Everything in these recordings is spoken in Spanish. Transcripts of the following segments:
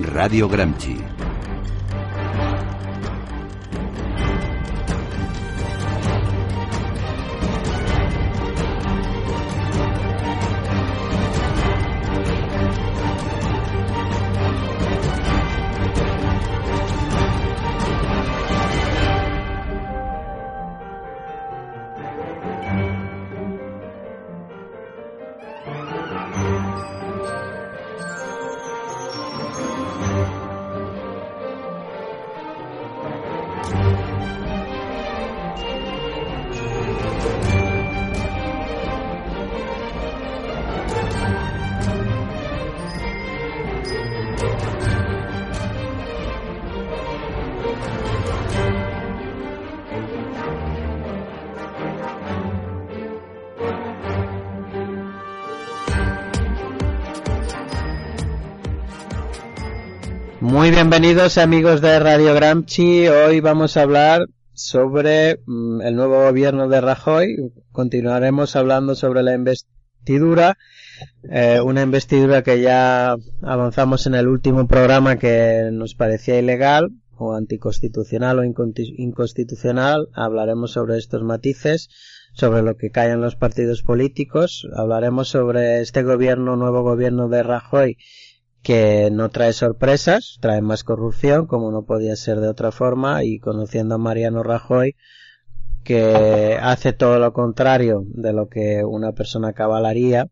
Radio Gramsci. Bienvenidos amigos de Radio Gramsci. Hoy vamos a hablar sobre mm, el nuevo gobierno de Rajoy. Continuaremos hablando sobre la investidura. Eh, una investidura que ya avanzamos en el último programa que nos parecía ilegal o anticonstitucional o inconstitucional. Hablaremos sobre estos matices, sobre lo que caen los partidos políticos. Hablaremos sobre este gobierno, nuevo gobierno de Rajoy que no trae sorpresas, trae más corrupción, como no podía ser de otra forma, y conociendo a Mariano Rajoy, que hace todo lo contrario de lo que una persona cabalaría,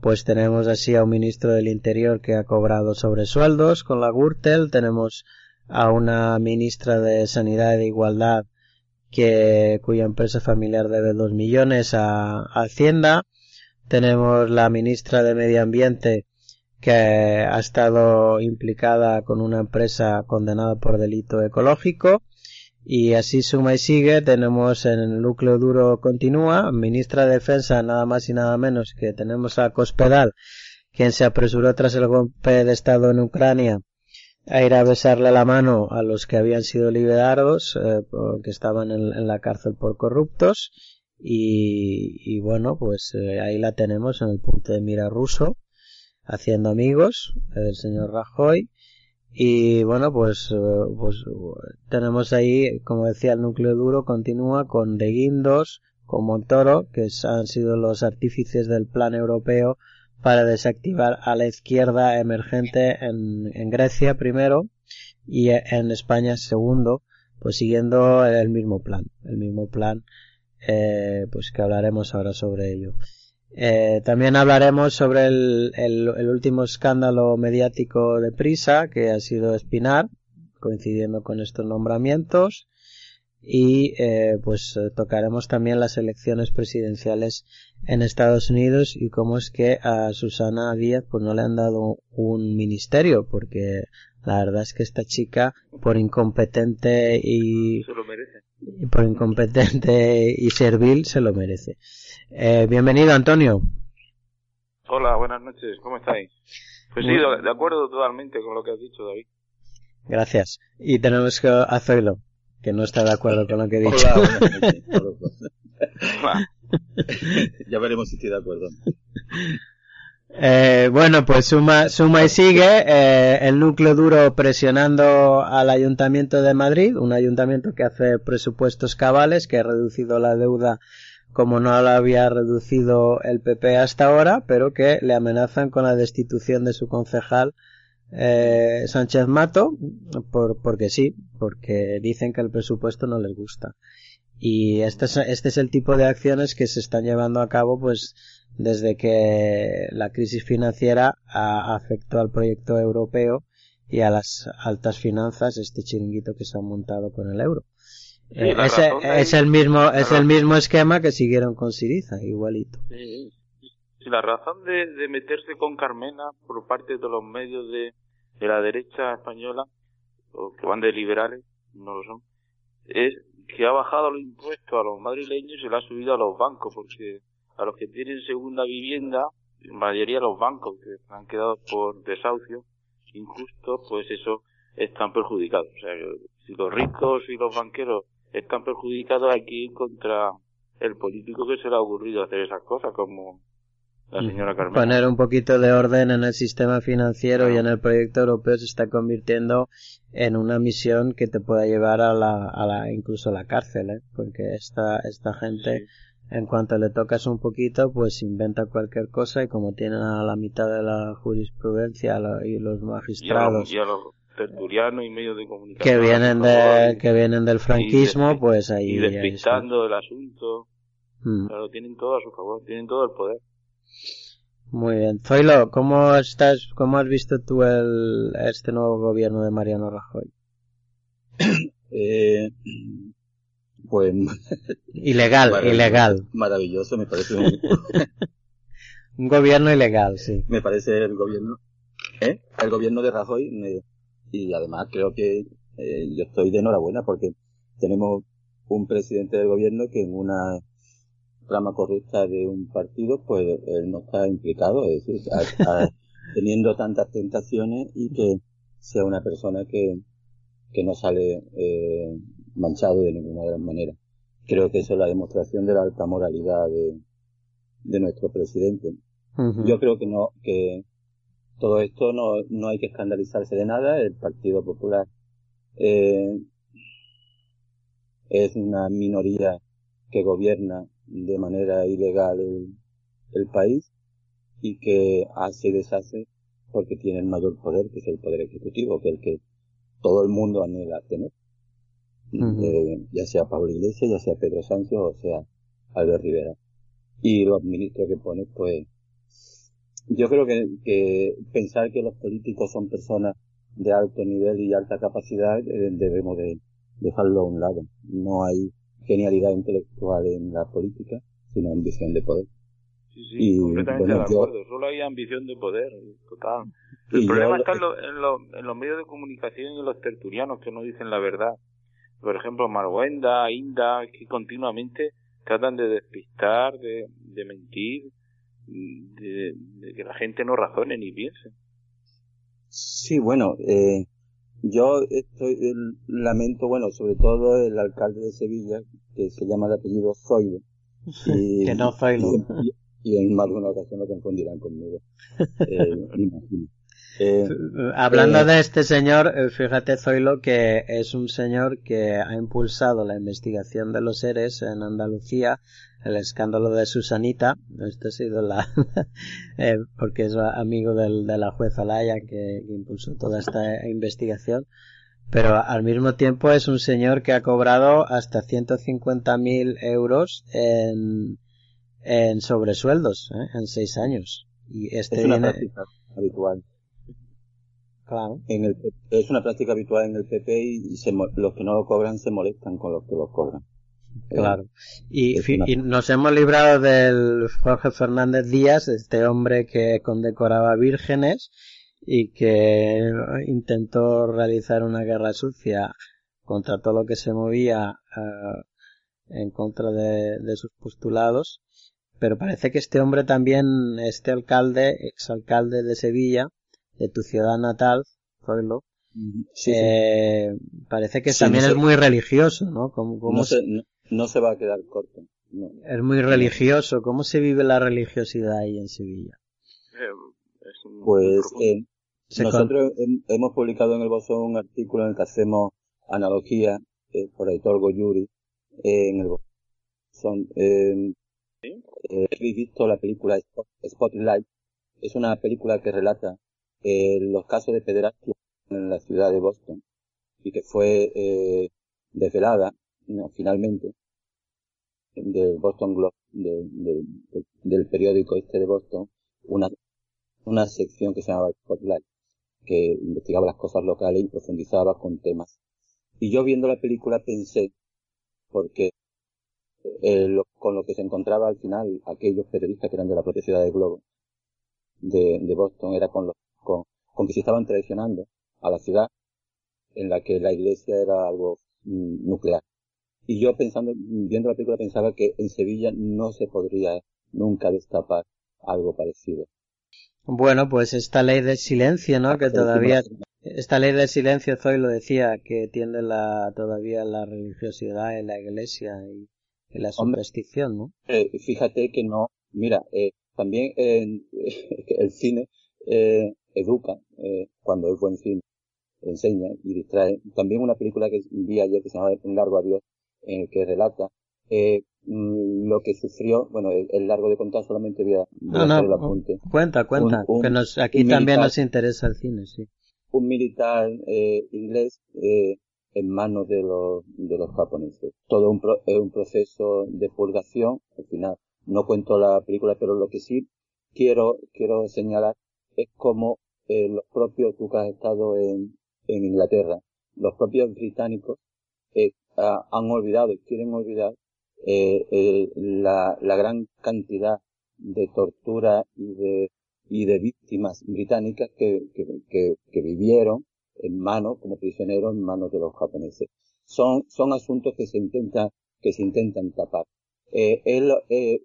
pues tenemos así a un ministro del Interior que ha cobrado sobresueldos con la Gürtel, tenemos a una ministra de Sanidad y de Igualdad que, cuya empresa familiar debe dos millones a, a Hacienda, tenemos la ministra de Medio Ambiente que ha estado implicada con una empresa condenada por delito ecológico. Y así suma y sigue, tenemos en el núcleo duro continúa, ministra de Defensa nada más y nada menos que tenemos a Cospedal, quien se apresuró tras el golpe de Estado en Ucrania a ir a besarle la mano a los que habían sido liberados, eh, que estaban en, la cárcel por corruptos. Y, bueno, pues eh, ahí la tenemos en el punto de mira ruso haciendo amigos, el señor Rajoy. Y bueno, pues, eh, pues tenemos ahí, como decía, el núcleo duro continúa con De Guindos, con Montoro, que han sido los artífices del plan europeo para desactivar a la izquierda emergente en, Grecia primero y en España segundo, pues siguiendo el mismo plan, el mismo plan, eh, pues que hablaremos ahora sobre ello. Eh, también hablaremos sobre el, el, el, último escándalo mediático de Prisa, que ha sido Espinar, coincidiendo con estos nombramientos. Y eh, pues eh, tocaremos también las elecciones presidenciales en Estados Unidos y cómo es que a Susana Díaz pues no le han dado un ministerio, porque la verdad es que esta chica, por incompetente y, Se lo merece. y por incompetente y servil, se lo merece. Eh, bienvenido, Antonio. Hola, buenas noches, ¿cómo estáis? Pues sí, de acuerdo totalmente con lo que has dicho, David. Gracias. Y tenemos que a Zoilo, que no está de acuerdo con lo que he dicho. Hola, buenas noches. Hola. ya veremos si estoy de acuerdo. Eh, bueno, pues suma, suma y sigue eh, el núcleo duro presionando al Ayuntamiento de Madrid, un ayuntamiento que hace presupuestos cabales, que ha reducido la deuda como no la había reducido el PP hasta ahora, pero que le amenazan con la destitución de su concejal eh, Sánchez Mato, por, porque sí, porque dicen que el presupuesto no les gusta. Y este es, este es el tipo de acciones que se están llevando a cabo, pues, desde que la crisis financiera ha, afectó al proyecto europeo y a las altas finanzas, este chiringuito que se ha montado con el euro. Eh, ese, es el mismo, es el mismo esquema que siguieron con Siriza, igualito. Sí. Sí, la razón de, de meterse con Carmena por parte de los medios de, de la derecha española, o que van de liberales, no lo son, es que ha bajado los impuestos a los madrileños y le ha subido a los bancos, porque a los que tienen segunda vivienda, en mayoría los bancos que han quedado por desahucio injusto, pues eso están perjudicados. O sea, si los ricos y los banqueros están perjudicados aquí contra el político que se le ha ocurrido hacer esas cosas, como la señora Carmen. Poner un poquito de orden en el sistema financiero y en el proyecto europeo se está convirtiendo en una misión que te pueda llevar a la, a la incluso a la cárcel, ¿eh? porque esta, esta gente, en cuanto le tocas un poquito, pues inventa cualquier cosa y como tienen a la mitad de la jurisprudencia y los magistrados. Y a los, tertulianos y medios de comunicación. Que vienen, de, que vienen del franquismo, pues ahí. Y despistando el asunto. Mm. Claro, tienen todo a su favor, tienen todo el poder. Muy bien. Zoilo, ¿cómo estás, cómo has visto tú el, este nuevo gobierno de Mariano Rajoy? eh, pues... Ilegal, ilegal. Maravilloso, me parece un... un gobierno ilegal, sí. Me parece el gobierno, ¿eh? El gobierno de Rajoy, y además creo que eh, yo estoy de enhorabuena porque tenemos un presidente del gobierno que en una rama corrupta de un partido, pues él no está implicado, es decir, teniendo tantas tentaciones y que sea una persona que, que no sale eh, manchado de ninguna de las maneras. Creo que eso es la demostración de la alta moralidad de, de nuestro presidente. Yo creo que no, que todo esto no, no hay que escandalizarse de nada. El Partido Popular eh, es una minoría que gobierna de manera ilegal el, el país y que hace y deshace porque tiene el mayor poder, que es el poder ejecutivo, que es el que todo el mundo anhela tener. Eh, ya sea Pablo Iglesias, ya sea Pedro Sánchez o sea Albert Rivera. Y los ministros que pone, pues, yo creo que, que pensar que los políticos son personas de alto nivel y alta capacidad eh, debemos de dejarlo a un lado. No hay genialidad intelectual en la política, sino ambición de poder. Sí, sí, completamente de acuerdo. Solo hay ambición de poder, total. El problema está en, en, los medios de comunicación y en los tertulianos que no dicen la verdad. Por ejemplo, Marwenda, Inda, que continuamente tratan de despistar, de, de mentir, de, que la gente no razone ni piense. Sí, bueno, eh, yo estoy, lamento, bueno, sobre todo el alcalde de Sevilla, que se llama de apellido Zoilo. Y, que no Zoilo. Y, en más de una ocasión lo confundirán conmigo. Eh, imagino. Eh, Hablando eh, de este señor, eh, fíjate Zoilo que es un señor que ha impulsado la investigación de los seres en Andalucía, el escándalo de Susanita, esto ha sido la, eh, porque es amigo del, de la jueza Laya que, impulsó toda esta investigación, pero al mismo tiempo es un señor que ha cobrado hasta 150.000 euros en, en sobresueldos, en seis años. Y este es una habitual. Claro. En el, es una práctica habitual en el PP y se, los que no lo cobran se molestan con los que lo cobran. Claro. Y, y, nos hemos librado del Jorge Fernández Díaz, este hombre que condecoraba vírgenes y que intentó realizar una guerra sucia contra todo lo que se movía uh, en contra de, de, sus postulados. Pero parece que este hombre también, este alcalde, exalcalde de Sevilla, de tu ciudad natal, Zoilo, eh, parece que también es muy religioso, ¿no? Como, no, se, no, se va a quedar corto. Es muy religioso. ¿Cómo se vive la religiosidad ahí en Sevilla? Eh, pues eh, nosotros hemos publicado en el Bosón un artículo en el que hacemos analogía eh, por Aitor Goyuri en el Bosón. Eh, ¿Habéis visto la película Spotlight? Es una película que relata eh, los casos de pederastia en la ciudad de Boston y que fue eh, desvelada finalmente del Boston Globe del periódico este de Boston una una sección que se llamaba Spotlight que investigaba las cosas locales y profundizaba con temas. Y yo viendo la película pensé porque eh, con lo que se encontraba al final aquellos periodistas que eran de la propia ciudad de Globo de, de Boston era con los con, que se estaban traicionando a la ciudad en la que la iglesia era algo mm, nuclear. Y yo pensando, viendo la película pensaba que en Sevilla no se podría nunca destapar algo parecido. Bueno, pues esta ley del silencio, ¿no? Que todavía, esta ley del silencio, Zoy lo decía, que tiende la, todavía la religiosidad en la iglesia y, la superstición, ¿no? Eh, fíjate que no, mira, eh, también el cine eh, educa, eh, cuando es buen cine, enseña y distrae. También una película que vi ayer que se llama Un largo adiós, eh, que relata eh, mm, lo que sufrió, bueno, el, largo de contar solamente voy a, el apunte. Cuenta, cuenta, que nos, aquí también nos interesa el cine, sí. Un militar eh, inglés eh, en manos de los, de los japoneses. Todo un, es un proceso de purgación, al final no cuento la película, pero lo que sí quiero, quiero señalar es como eh, los propios, tú que has estado en, en Inglaterra, los propios británicos eh, han olvidado y quieren olvidar eh, la, la gran cantidad de tortura y de, y de víctimas británicas que, que, que, que vivieron en manos, como prisioneros en manos de los japoneses. Son, son asuntos que se intentan, que se intentan tapar. Eh, eh,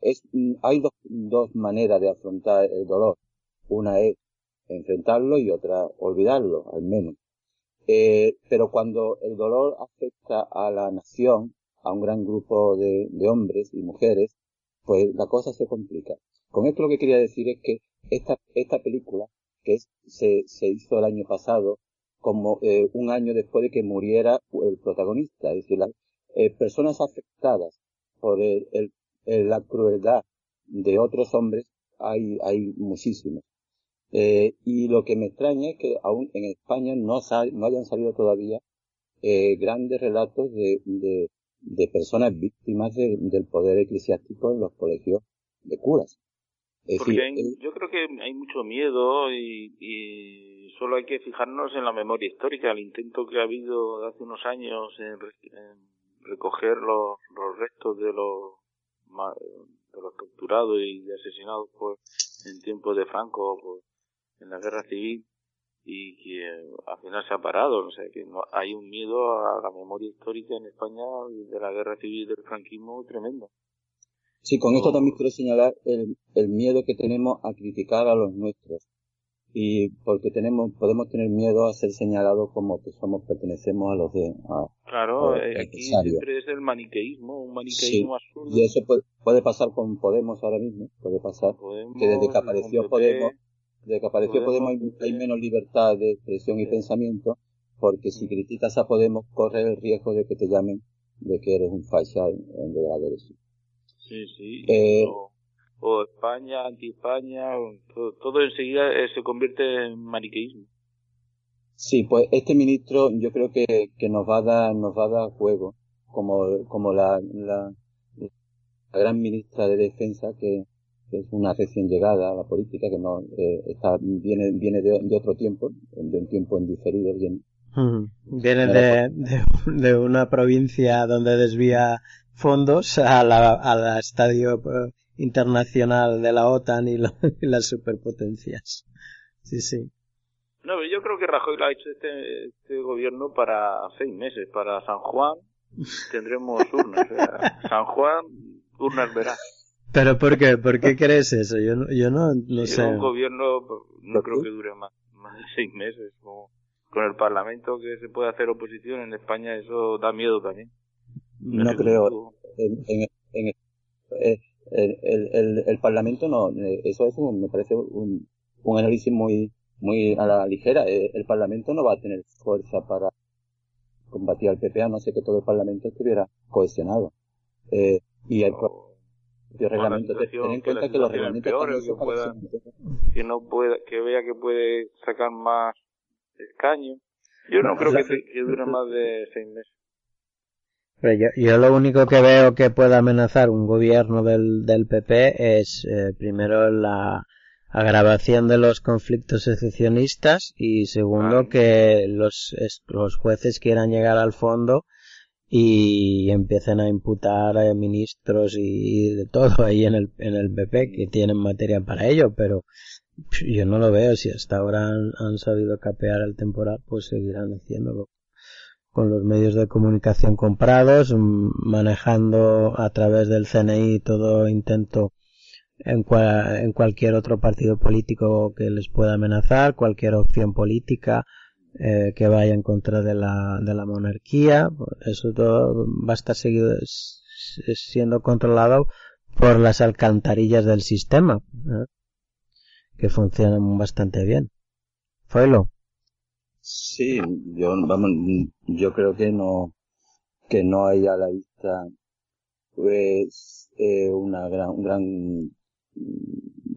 es, hay dos, dos maneras de afrontar el dolor. Una es enfrentarlo y otra olvidarlo, al menos. Eh, pero cuando el dolor afecta a la nación, a un gran grupo de, hombres y mujeres, pues la cosa se complica. Con esto lo que quería decir es que esta, esta película, que se, se hizo el año pasado, como eh, un año después de que muriera el protagonista, es decir, las eh, personas afectadas por el, el, la crueldad de otros hombres hay, hay muchísimos. Eh, y lo que me extraña es que aún en España no, no hayan salido todavía eh, grandes relatos de, de, de personas víctimas del poder eclesiástico en los colegios de curas. Porque yo creo que hay mucho miedo y, y, solo hay que fijarnos en la memoria histórica, el intento que ha habido hace unos años en, recoger los, los restos de los de los torturados y asesinados por en tiempos de Franco por, en la guerra civil y que al final se ha parado, o sea que no, hay un miedo a la memoria histórica en España de la guerra civil del franquismo tremendo. Sí, con esto también quiero señalar el, el miedo que tenemos a criticar a los nuestros. Y porque tenemos podemos tener miedo a ser señalados como que somos pertenecemos a los de claro aquí siempre es el maniqueísmo un maniqueísmo absurdo. y eso puede, puede, pasar con Podemos ahora mismo puede pasar que desde que apareció Podemos desde que apareció Podemos, hay, menos libertad de expresión y pensamiento, porque si criticas a Podemos corre el riesgo de que te llamen de que eres un facha en vez de la derecha. Sí, sí. Eh, o, España, anti-España, todo, enseguida eh, se convierte en maniqueísmo. Sí, pues este ministro yo creo que, que nos va a dar, nos va a dar juego, como, como la, la, la gran ministra de defensa que, que es una recién llegada a la política, que no eh, está, viene, viene de, otro tiempo, de un tiempo en diferido, bien. Viene de, de, una provincia donde desvía fondos a la, al estadio eh, internacional de la OTAN y, y, las superpotencias. Sí, sí. No, yo creo que Rajoy lo ha hecho este, este gobierno para seis meses. Para San Juan tendremos urnas. San Juan, urnas verás. ¿Pero por qué? ¿Por qué crees eso? Yo no, yo no, no sé. Un gobierno no creo que dure más, más de seis meses. Como con el Parlamento que se puede hacer oposición en España, eso da miedo también. No, creo. En, en, en eh, el, el, el, el, Parlamento no, eh, eso es un, me parece un, un análisis muy, muy a la ligera. Eh, el Parlamento no va a tener fuerza para combatir al PP, a no ser que todo el Parlamento estuviera cohesionado. Eh, y el, de reglamento. Ten en cuenta que, los reglamentos que, pueda, que no pueda, que vea que puede sacar más escaños. Yo no, creo que, que, dure más de seis meses. Pero yo, yo, lo único que veo que pueda amenazar un gobierno del, del PP es eh, primero la agravación de los conflictos secesionistas y segundo ah. que los, los jueces quieran llegar al fondo y empiecen a imputar a ministros y de todo ahí en el, en el PP que tienen materia para ello, pero yo no lo veo. Si hasta ahora han, sabido capear el temporal, pues seguirán haciéndolo con los medios de comunicación comprados, manejando a través del CNI todo intento en, en cualquier otro partido político que les pueda amenazar, cualquier opción política, eh, que vaya en contra de la, de la monarquía. Eso todo va a estar seguido siendo controlado por las alcantarillas del sistema, ¿eh? que funcionan bastante bien. Foilo. Sí, yo, vamos, yo creo que no, que no hay a la vista, pues, eh, una gran, gran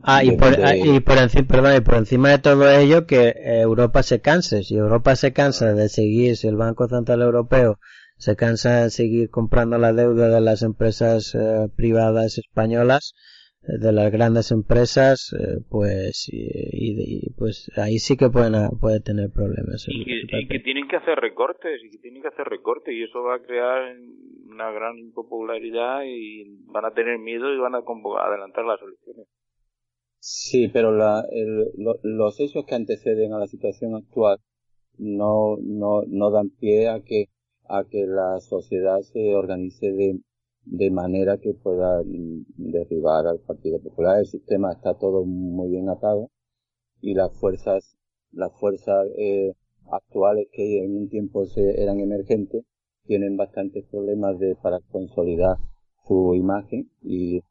Ah, y por, ah, y por encima, perdón, y por encima de todo ello que Europa se canse. Si Europa se cansa de seguir, si el Banco Central Europeo se cansa de seguir comprando la deuda de las empresas eh, privadas españolas, eh, de las grandes empresas, eh, pues, y, pues ahí sí que pueden, puede tener problemas. Y que, tienen que hacer recortes, y que tienen que hacer recortes, y eso va a crear una gran impopularidad y van a tener miedo y van a adelantar las elecciones. Sí, pero la, el, los hechos que anteceden a la situación actual no, no, no dan pie a que, a que la sociedad se organice de, de manera que pueda derribar al Partido Popular. El sistema está todo muy bien atado y las fuerzas, las fuerzas eh, actuales que en un tiempo se, eran emergentes tienen bastantes problemas de, para consolidar su imagen y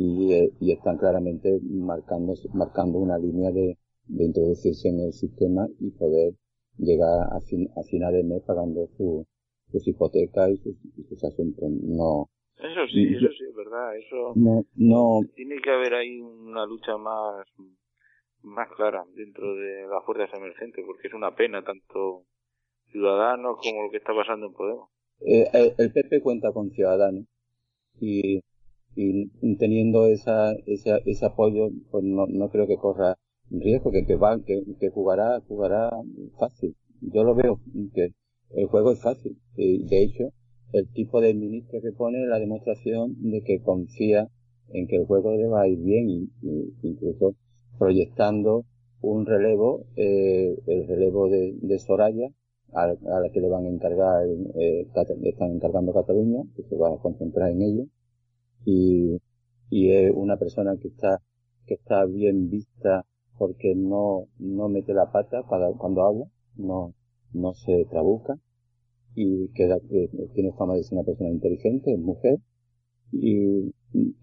y, y están claramente marcando, marcando una línea de, de introducirse en el sistema y poder llegar a, fin, a final de mes pagando su, sus hipotecas y sus, sus asuntos. No, eso sí, eso sí es verdad. Eso no, no. Tiene que haber ahí una lucha más, más clara dentro de las fuerzas emergentes, porque es una pena tanto Ciudadanos como lo que está pasando en Podemos. Eh, el, el, PP cuenta con Ciudadanos y y teniendo esa, esa, ese apoyo, pues no, no creo que corra riesgo, que, que va, que, que jugará, jugará fácil. Yo lo veo, que el juego es fácil. Y de hecho, el tipo de ministro que pone la demostración de que confía en que el juego le va a ir bien y, incluso proyectando un relevo, eh, el relevo de, Soraya, a, a, la que le van a encargar, eh, están encargando Cataluña, que se va a concentrar en ello. Y, y es una persona que está, que está bien vista porque no, no mete la pata cuando habla, no, no se trabuca y queda, eh, tiene fama de ser una persona inteligente, es mujer y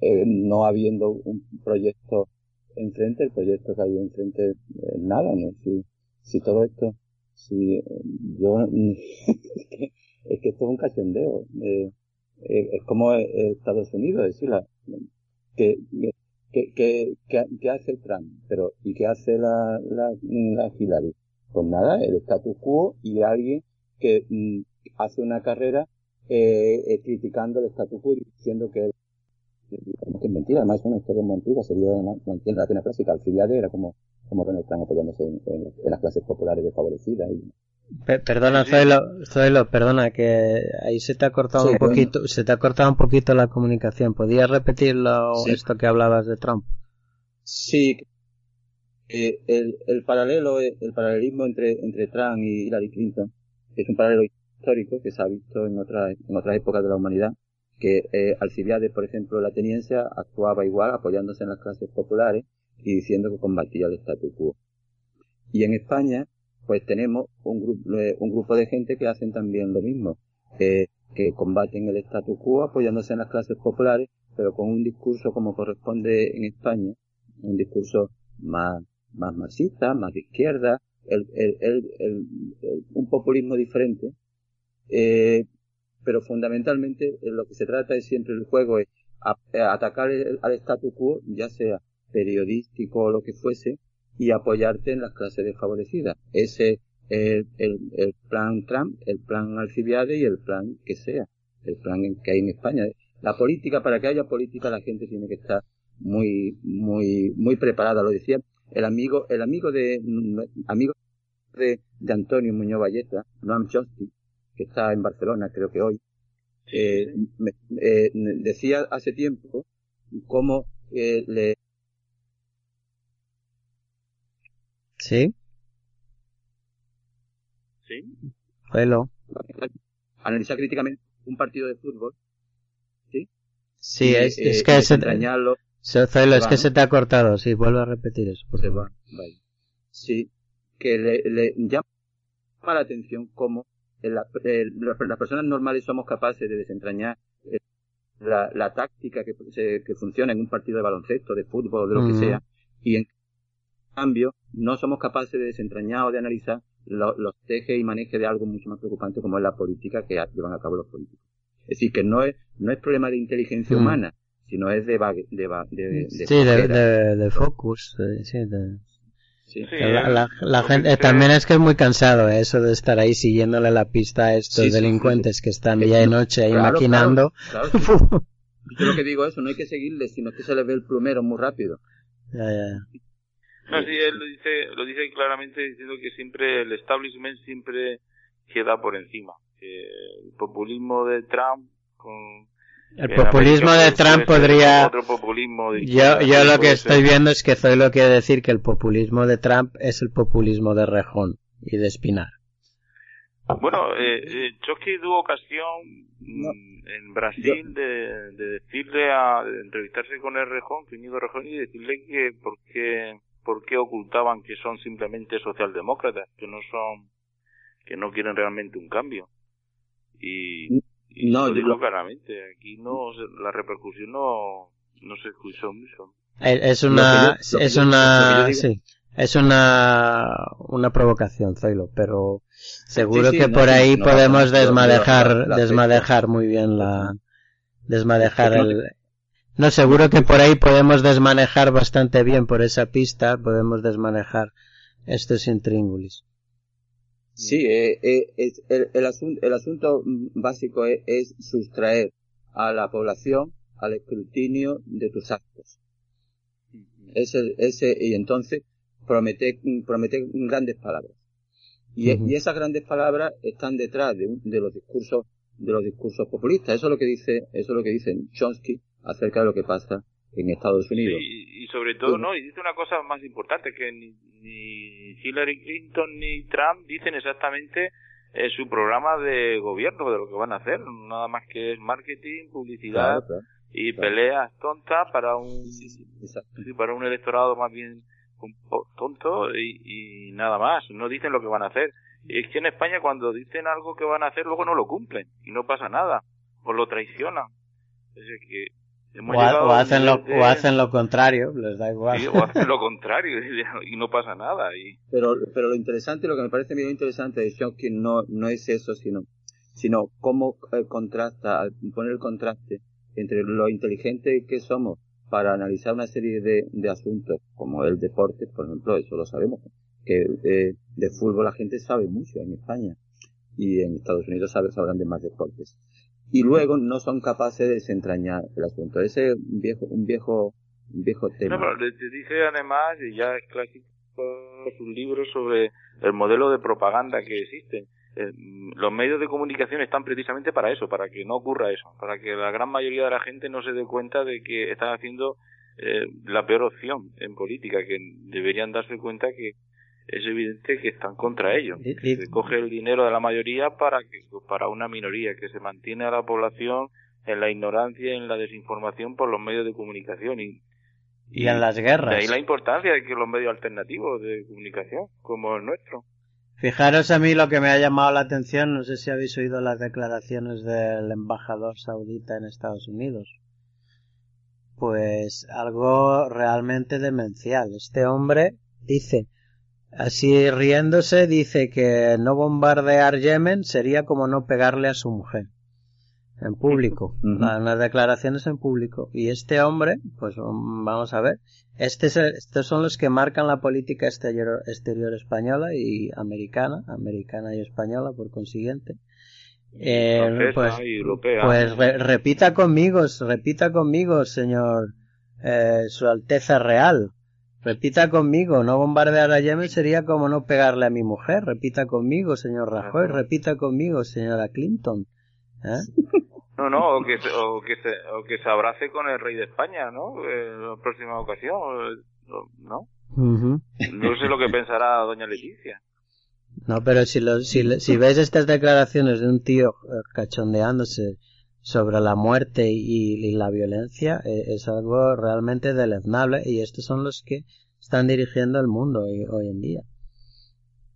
eh, no habiendo un proyecto enfrente, el proyecto que hay enfrente, eh, nada, ¿no? Si, si todo esto, si yo, es, que, es que esto es un cachondeo. Eh, eh, es como Estados Unidos, es decir, la, que, que, que, que, hace Trump, pero ¿y qué hace la, la, la Hillary? Pues nada, el status quo y alguien que mm, hace una carrera eh, eh, criticando el status quo y diciendo que, que es mentira, además es una historia muy antigua, se dio en la, la clásica, Alcibiade era como, como Donald Trump apoyándose en, en, en, las clases populares desfavorecidas y, perdona, Zoilo, perdona, que ahí se te ha cortado un poquito, se te ha cortado un poquito la comunicación. ¿Podías repetirlo esto que hablabas de Trump? Sí, eh, el, el paralelo, el paralelismo entre, entre Trump y Hillary Clinton es un paralelo histórico que se ha visto en otras, en otras épocas de la humanidad, que eh, Alcibiades, por ejemplo, la teniencia, actuaba igual apoyándose en las clases populares y diciendo que combatía el statu quo. Y en España, pues tenemos un grupo, eh, un grupo de gente que hacen también lo mismo, eh, que combaten el status quo apoyándose en las clases populares, pero con un discurso como corresponde en España, un discurso más, más más de izquierda, el, el, un populismo diferente, eh, pero fundamentalmente lo que se trata es siempre el juego es atacar al status quo, ya sea periodístico o lo que fuese, y apoyarte en las clases desfavorecidas. Ese es el, el, plan Trump, el plan Alcibiades y el plan que sea, el plan que hay en España. La política, para que haya política, la gente tiene que estar muy, muy, muy preparada. Lo decía el amigo, el amigo de, amigo de, de Antonio Muñoz Valleta, Noam Chomsky, que está en Barcelona, creo que hoy, eh, me, eh, decía hace tiempo cómo eh, le ¿Sí? ¿Sí? Hello. Analizar críticamente un partido de fútbol. ¿Sí? Sí, es, es, que se, es que se te ha cortado, sí, vuelvo a repetir eso. Por favor. Vale. Sí, que le, le, llama la atención cómo las personas normales somos capaces de desentrañar la, la táctica que, que funciona en un partido de baloncesto, de fútbol, de lo que sea, y en cambio no somos capaces de desentrañar o de analizar los tejes y manejes de algo mucho más preocupante como es la política que llevan a cabo los políticos. Es decir, que no es, no es problema de inteligencia mm. humana, sino es de, de, de, sí, de, focus, sí, Sí, la, gente también es que es muy cansado ¿eh? eso de estar ahí siguiéndole la pista a estos delincuentes que están día y noche ahí maquinando. Yo lo que digo es eso, no hay que seguirles, sino que se les ve el plumero muy rápido. Ya, ya. No, sí, él lo dice, lo dice claramente diciendo que siempre el establishment siempre queda por encima. el populismo de Trump con el populismo de Trump podría... yo yo lo que estoy viendo es que lo quiere decir que el populismo de Trump es el populismo de Rejón y de Espinar. Bueno, eh, eh Chosky tuvo ocasión mm, en Brasil de, decirle a de entrevistarse con el Rejón, Rejón, y decirle que por qué, por qué ocultaban que son simplemente socialdemócratas, que no son, que no quieren realmente un cambio. Y, no, lo digo claramente, aquí no, la repercusión no, no se escuchó mucho. Es una, es una, sí, es una, una provocación, Zoilo, pero seguro que por ahí podemos desmadejar, desmadejar muy bien la, desmadejar el, no, seguro que por ahí podemos desmanejar bastante bien por esa pista, podemos desmanejar estos intríngulis. Sí, eh, eh, el, el, asunto, el asunto básico es, sustraer a la población al escrutinio de tus actos. Ese, ese, y entonces prometer, prometer grandes palabras. Y, y, esas grandes palabras están detrás de, de, los discursos, de los discursos populistas. Eso es lo que dice, eso es lo que dice Chomsky acerca de lo que pasa en Estados Unidos. y, sobre todo, ¿no? Y dice una cosa más importante, que ni, Hillary Clinton ni Trump dicen exactamente eh, su programa de gobierno, de lo que van a hacer, nada más que es marketing, publicidad y peleas tontas para un, para un electorado más bien tonto y, y nada más, no dicen lo que van a hacer. Y es que en España cuando dicen algo que van a hacer luego no lo cumplen y no pasa nada, o lo traicionan. Es que o, hacen lo, o hacen lo contrario, les da igual. o hacen lo contrario y no pasa nada. Y... Pero, pero lo interesante, lo que me parece muy interesante de que no, no es eso, sino, sino cómo eh, contrasta, poner el contraste entre lo inteligente que somos para analizar una serie de, de asuntos, como el deporte, por ejemplo, eso lo sabemos, que eh, de fútbol la gente sabe mucho en España y en Estados Unidos sabe, sabrán de más deportes y luego no son capaces de desentrañar el asunto. Ese es un viejo, un viejo, un viejo tema. No, pero te dice además, y ya clásico, un libro sobre el modelo de propaganda que existe. Eh, los medios de comunicación están precisamente para eso, para que no ocurra eso, para que la gran mayoría de la gente no se dé cuenta de que están haciendo eh, la peor opción en política, que deberían darse cuenta que es evidente que están contra ellos. se coge el dinero de la mayoría para que para una minoría que se mantiene a la población en la ignorancia y en la desinformación por los medios de comunicación y y, en las guerras. De ahí la importancia de que los medios alternativos de comunicación, como el nuestro. Fijaros a mí lo que me ha llamado la atención, no sé si habéis oído las declaraciones del embajador saudita en Estados Unidos. Pues algo realmente demencial. Este hombre dice Así riéndose dice que no bombardear Yemen sería como no pegarle a su mujer. En público. Unas declaraciones en público. Y este hombre, pues vamos a ver. Este estos son los que marcan la política exterior, exterior española y americana, americana y española por consiguiente. Eh, pues, pues repita conmigo, repita conmigo, señor, eh, Su Alteza Real. Repita conmigo, no bombardear a Yemen sería como no pegarle a mi mujer. Repita conmigo, señor Rajoy. Repita conmigo, señora Clinton. ¿Eh? No, no, o que, se, o, que se, o que se abrace con el rey de España, ¿no? En la próxima ocasión, ¿no? No sé lo que pensará doña Leticia. No, pero si, lo, si, si ves estas declaraciones de un tío eh, cachondeándose sobre la muerte y, la violencia eh, es algo realmente deleznable y estos son los que están dirigiendo el mundo hoy, en día.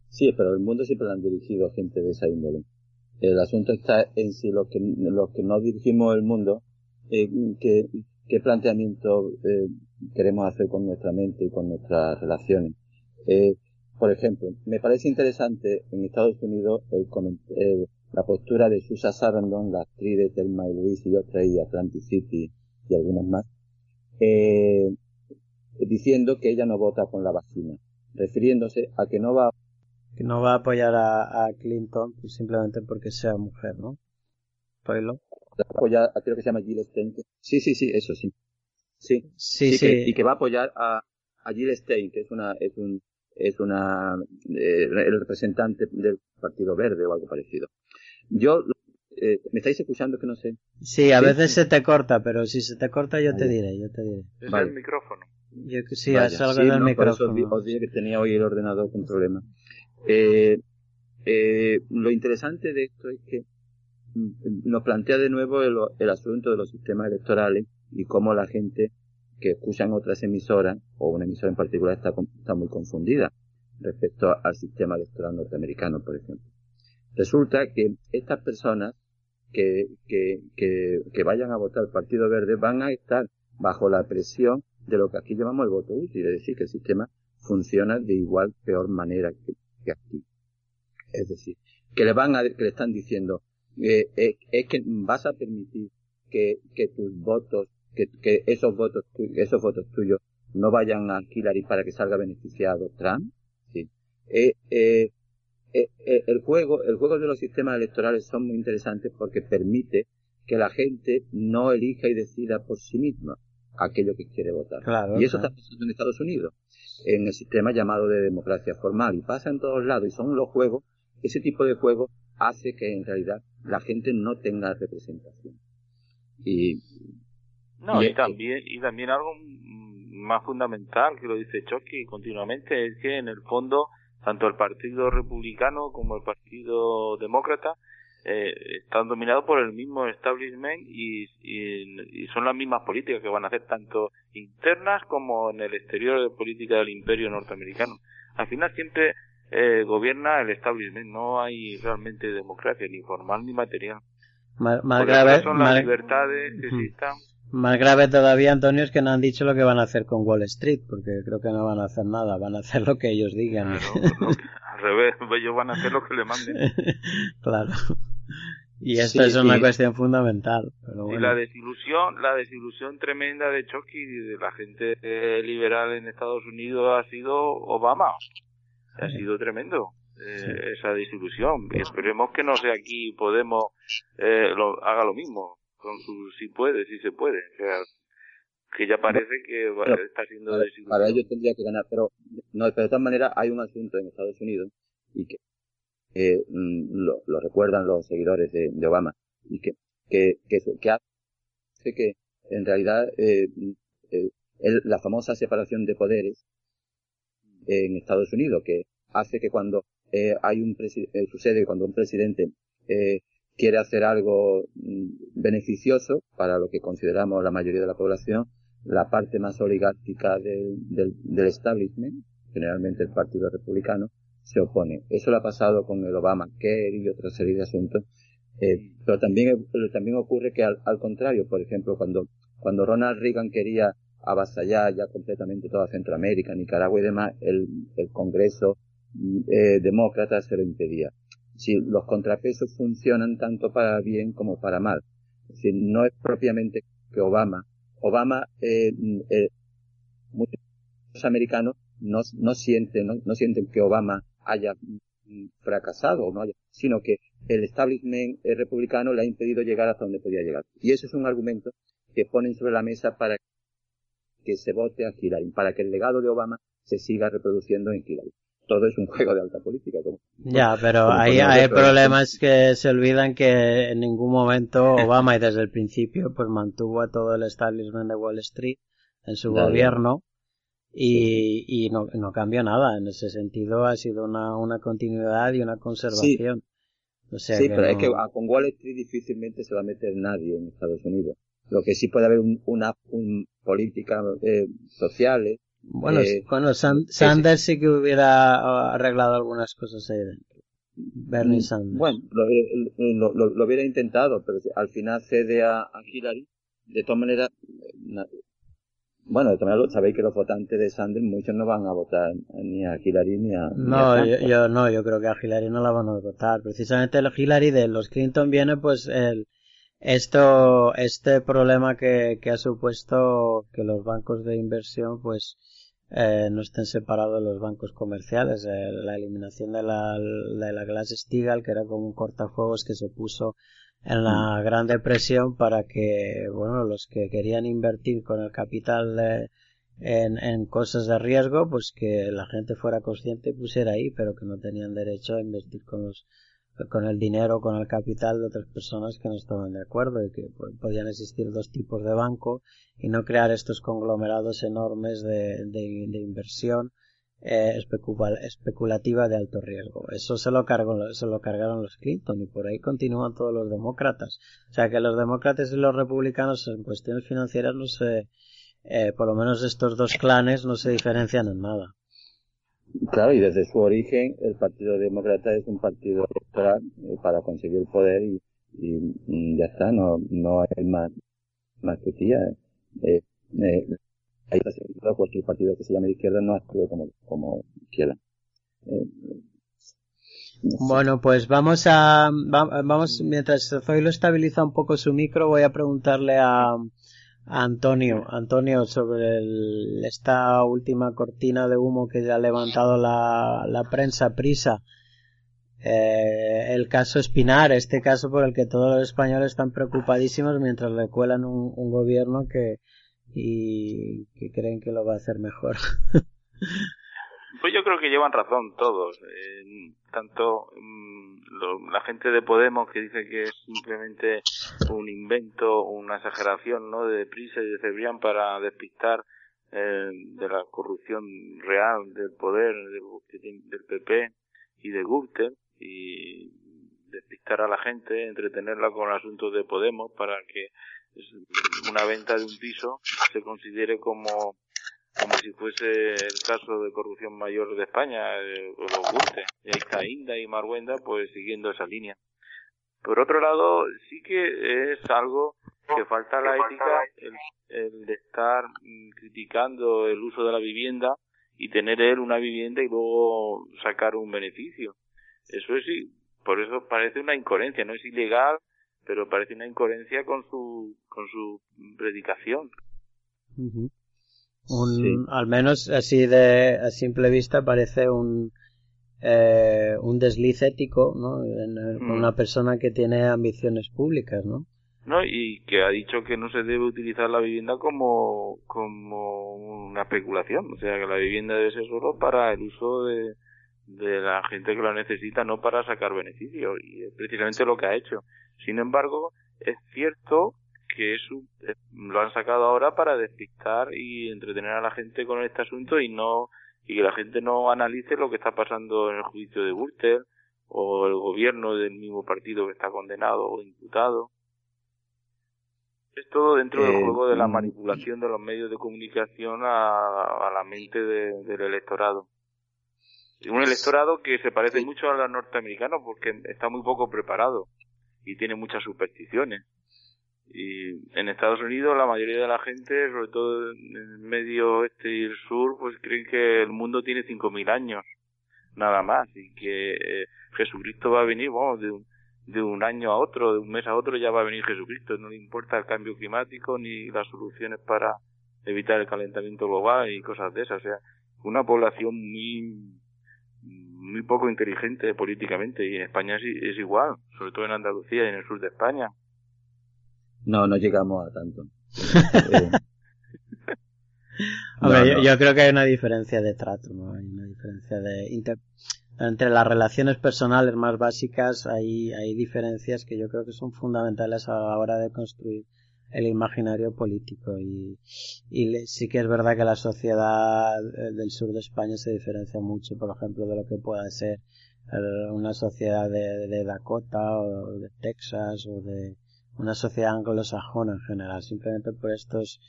Sí, pero el mundo siempre lo han dirigido gente de esa índole. El asunto está en si los que, los que no dirigimos el mundo eh, qué, qué planteamiento eh, queremos hacer con nuestra mente y con nuestras relaciones. Eh, por ejemplo, me parece interesante en Estados Unidos el, la postura de Susan Sarandon, la actriz de Thelma y Luis y otra y Atlantic City y algunas más, eh, diciendo que ella no vota con la vacina, refiriéndose a que no va que no va a apoyar a, Clinton pues simplemente porque sea mujer, ¿no? Spoiler. Apoyar, creo que se llama Jill Stein. Sí, sí, sí, eso sí. Sí, sí, sí. y que va a apoyar a, a Jill Stein, que es una, es un, es una, eh, el representante del Partido Verde o algo parecido. Yo, eh, ¿me estáis escuchando que no sé? Sí, a veces se te corta, pero si se te corta yo te diré, yo te diré. Es el micrófono. Yo, sí, es algo del micrófono. Por os, dije que tenía hoy el ordenador con problema. Eh, eh, lo interesante de esto es que mm, nos plantea de nuevo el, el, asunto de los sistemas electorales y cómo la gente que escuchan otras emisoras, o una emisora en particular, está, está muy confundida respecto al sistema electoral norteamericano, por ejemplo. Resulta que estas personas que, que, que, vayan a votar el Partido Verde van a estar bajo la presión de lo que aquí llamamos el voto útil, es decir, que el sistema funciona de igual peor manera que, aquí. Es decir, que le van a, que le están diciendo, eh, eh, es que vas a permitir que, que tus votos, que, que esos votos, esos votos tuyos no vayan a Hillary para que salga beneficiado Trump. Sí. Eh, eh, eh, el juego, el juego de los sistemas electorales son muy interesantes porque permite que la gente no elija y decida por sí misma aquello que quiere votar. y eso está pasando en Estados Unidos, en el sistema llamado de democracia formal, y pasa en todos lados, y son los juegos, ese tipo de juego hace que en realidad la gente no tenga representación. Y, no, y, también, y también algo más fundamental que lo dice Chucky continuamente es que en el fondo tanto el Partido Republicano como el Partido Demócrata eh, están dominados por el mismo establishment y, y, son las mismas políticas que van a hacer tanto internas como en el exterior de política del imperio norteamericano. Al final siempre eh, gobierna el establishment, no hay realmente democracia, ni formal ni material. Más, grave, son las libertades que existan. Más grave todavía, Antonio, es que no han dicho lo que van a hacer con Wall Street, porque creo que no van a hacer nada, van a hacer lo que ellos digan. al revés, ellos van a hacer lo que le manden. claro. Y esto es una cuestión fundamental. Y la desilusión, la desilusión tremenda de Chucky y de la gente eh, liberal en Estados Unidos ha sido Obama. Ha sido tremendo. Eh, esa desilusión. Y esperemos que no sea aquí Podemos eh, lo, haga lo mismo con su si puede, si se puede. O sea, que ya parece que está siendo para, para ellos tendría que ganar, pero no, pero de todas maneras hay un asunto en Estados Unidos y que eh, lo, lo, recuerdan los seguidores de, de Obama y que que que, que hace que en realidad eh, eh, la famosa separación de poderes en Estados Unidos que hace que cuando eh, hay un eh, sucede cuando un presidente eh, quiere hacer algo mm, beneficioso para lo que consideramos la mayoría de la población, la parte más oligárquica del, del, establishment, generalmente el Partido Republicano, se opone. Eso lo ha pasado con el Obama Care y otra serie de asuntos. Eh, pero también, también ocurre que al, contrario, por ejemplo, cuando, cuando Ronald Reagan quería avasallar ya completamente toda Centroamérica, Nicaragua y demás, el, el Congreso eh, demócrata se lo impedía si los contrapesos funcionan tanto para bien como para mal. Es decir, no es propiamente que Obama, Obama, eh, eh, muchos americanos no, no sienten, no, sienten que Obama haya fracasado no haya, sino que el establishment republicano le ha impedido llegar hasta donde podía llegar. Y eso es un argumento que ponen sobre la mesa para que se vote a Hillary, para que el legado de Obama se siga reproduciendo en Hillary todo es un juego de alta política. Como, ya, pero ahí hay problemas que se olvidan que en ningún momento Obama y desde el principio pues mantuvo a todo el establishment de Wall Street en su gobierno y, y no, no cambió nada. En ese sentido ha sido una, una continuidad y una conservación. Sí, pero es que con Wall Street difícilmente se va a meter nadie en Estados Unidos. Lo que sí puede haber una un política eh, sociales bueno, eh, bueno Sanders sí que hubiera arreglado algunas cosas ahí dentro. Bernie mm, Sanders. Bueno, lo, lo, lo, hubiera intentado, pero al final cede a, Hillary de todas maneras, bueno, de todas maneras sabéis que los votantes de Sanders muchos no van a votar ni a Hillary ni a... No, yo, no, yo creo que a Hillary no la van a votar. Precisamente el Hillary de los Clinton viene pues el, esto, este problema que, que ha supuesto que los bancos de inversión pues eh, no estén separados de los bancos comerciales. Eh, la eliminación de la, de la Glass-Steagall, que era como un cortafuegos que se puso en la mm. Gran Depresión para que, bueno, los que querían invertir con el capital en, en cosas de riesgo, pues que la gente fuera consciente y pusiera ahí, pero que no tenían derecho a invertir con los con el dinero, con el capital de otras personas que no estaban de acuerdo y que podían existir dos tipos de banco y no crear estos conglomerados enormes de, de, inversión eh, especulativa de alto riesgo. Eso se lo, cargó, se lo cargaron los Clinton y por ahí continúan todos los demócratas. O sea que los demócratas y los republicanos en cuestiones financieras no se, eh, por lo menos estos dos clanes no se diferencian en nada. Claro, y desde su origen el Partido Demócrata es un partido electoral eh, para conseguir poder y, y, ya está, no, no hay más, más que tía. Eh, eh, hay cualquier partido que se llame de izquierda no actúe como, como quiera. Eh, bueno, pues vamos a, vamos, mientras Zoilo estabiliza un poco su micro, voy a preguntarle a, Antonio, Antonio, sobre esta última cortina de humo que ya ha levantado la, la prensa prisa, eh, el caso Espinar, este caso por el que todos los españoles están preocupadísimos mientras le cuelan un, un gobierno que, y que creen que lo va a hacer mejor. Pues yo creo que llevan razón todos, eh, tanto mm, la gente de Podemos que dice que es simplemente un invento, una exageración, ¿no? De Prisa y de Cebrián para despistar eh, de la corrupción real del poder del PP y de Gürtel y despistar a la gente, entretenerla con asuntos de Podemos para que una venta de un piso se considere como como si fuese el caso de corrupción mayor de España, eh, o lo guste. Y está Inda y Marwenda, pues siguiendo esa línea. Por otro lado, sí que es algo que falta la ética, el, de estar mm, criticando el uso de la vivienda y tener él una vivienda y luego sacar un beneficio. Eso es, por eso parece una incoherencia, no es ilegal, pero parece una incoherencia con su, con su predicación. Un, Al menos así de a simple vista parece un, eh, un desliz ético, ¿no? En, mm. Una persona que tiene ambiciones públicas, ¿no? ¿no? Y que ha dicho que no se debe utilizar la vivienda como, como una especulación, o sea, que la vivienda debe ser solo para el uso de, de la gente que la necesita, no para sacar beneficios, y es precisamente lo que ha hecho. Sin embargo, es cierto que eso eh, lo han sacado ahora para despistar y entretener a la gente con este asunto y no y que la gente no analice lo que está pasando en el juicio de Gürtel o el gobierno del mismo partido que está condenado o imputado. Es todo dentro del eh, juego de la mm, manipulación de los medios de comunicación a, la mente del electorado. Un electorado que se parece mucho a los norteamericanos porque está muy poco preparado y tiene muchas supersticiones. Y en Estados Unidos la mayoría de la gente, sobre todo en el medio oeste y el sur, pues creen que el mundo tiene 5.000 años, nada más, y que eh, Jesucristo va a venir, vamos, de un, de un año a otro, de un mes a otro ya va a venir Jesucristo, no le importa el cambio climático ni las soluciones para evitar el calentamiento global y cosas de esas, o sea, una población muy muy poco inteligente políticamente y en España es, es igual, sobre todo en Andalucía y en el sur de España. No, no llegamos a tanto. Hombre, Yo, creo que hay una diferencia de trato, ¿no? Hay una diferencia de entre las relaciones personales más básicas hay, hay diferencias que yo creo que son fundamentales a la hora de construir el imaginario político y, y sí que es verdad que la sociedad del sur de España se diferencia mucho, por ejemplo, de lo que pueda ser una sociedad de, de Dakota o de Texas o de, una sociedad anglosajona en general, simplemente por estos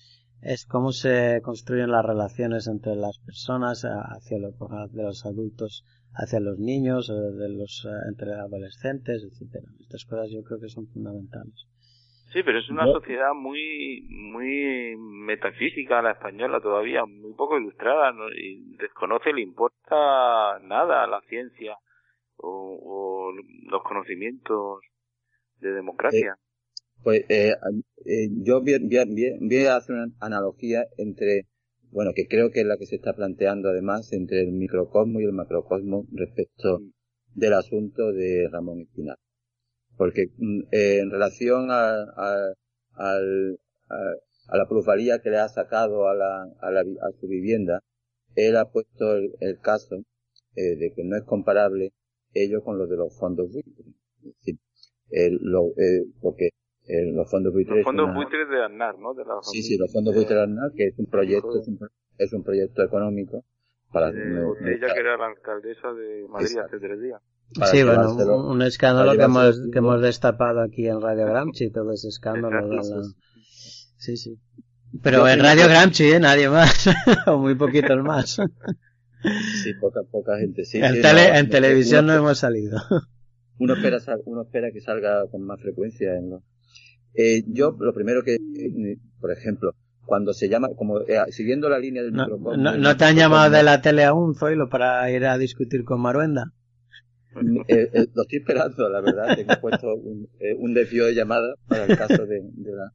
es cómo se construyen las relaciones entre las personas hacia los, de los adultos hacia los niños, de los entre adolescentes, etcétera. Estas cosas yo creo que son fundamentales. Sí, pero es una sociedad muy muy metafísica la española todavía, muy poco ilustrada y desconoce, le importa nada la ciencia o, los conocimientos de democracia. Pues eh, eh, yo voy, voy, a hacer una analogía entre, bueno, que creo que es la que se está planteando además entre el microcosmo y el macrocosmo respecto del asunto de Ramón Espinal porque mm, eh, en relación a, a, a, a, la plusvalía que le ha sacado a, la, a, la, a su vivienda, él ha puesto el, caso eh, de que no es comparable ello con lo de los fondos buitres. lo, eh, porque eh, los fondos buitres... Los fondos buitres de ANAR, ¿no? De la sí, sí, los fondos buitres de ANAR, que es un proyecto, es un, es un proyecto económico para... ella que era la alcaldesa de Madrid hace tres días. Sí, bueno, un, escándalo que hemos, que hemos destapado aquí en Radio Gramsci, todo ese escándalo. Sí, sí. Pero en Radio Gramsci, ¿eh? Nadie más. o muy poquitos más. sí, poca, poca gente, sí. En, tele, en televisión no hemos salido. uno espera, uno espera que salga con más frecuencia. ¿no? Eh, yo, lo primero que, eh, por ejemplo, cuando se llama, como eh, siguiendo la línea del no, No, no, te han llamado de la tele aún, Zoilo, para ir a discutir con Maruenda? Eh, eh, lo estoy esperando, la verdad. Tengo puesto un, eh, un desvío de llamada para el caso de, de la,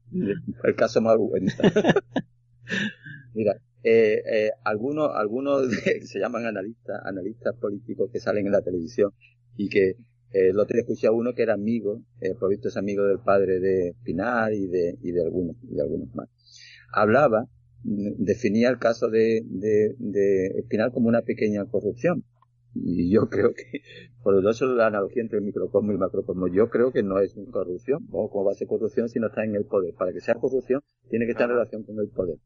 el caso más Mira, eh, eh, algunos, algunos se llaman analistas, analistas políticos que salen en la televisión y que eh, lo otro escuché a uno que era amigo, eh, por visto es amigo del padre de Pinar y de, y de algunos, de algunos más. Hablaba, definía el caso de, de, de Espinal como una pequeña corrupción y yo creo que, por eso la analogía entre el microcosmo y el macrocosmo, yo creo que no es corrupción. ¿O cómo va a ser corrupción si no está en el poder? Para que sea corrupción, tiene que estar en relación con el poder.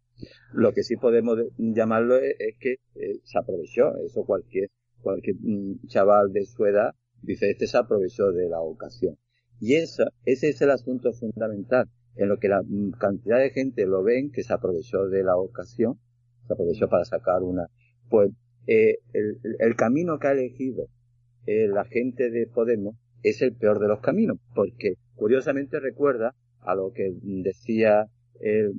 Lo que sí podemos llamarlo es, que eh, se aprovechó. Eso cualquier, cualquier mm, chaval de su edad dice, este se aprovechó de la ocasión. Y esa, ese es el asunto fundamental, en lo que la mm, cantidad de gente lo ven que se aprovechó de la ocasión, se aprovechó para sacar una, pues eh, el, el, camino que ha elegido eh, la gente de Podemos es el peor de los caminos, porque curiosamente recuerda a lo que decía el,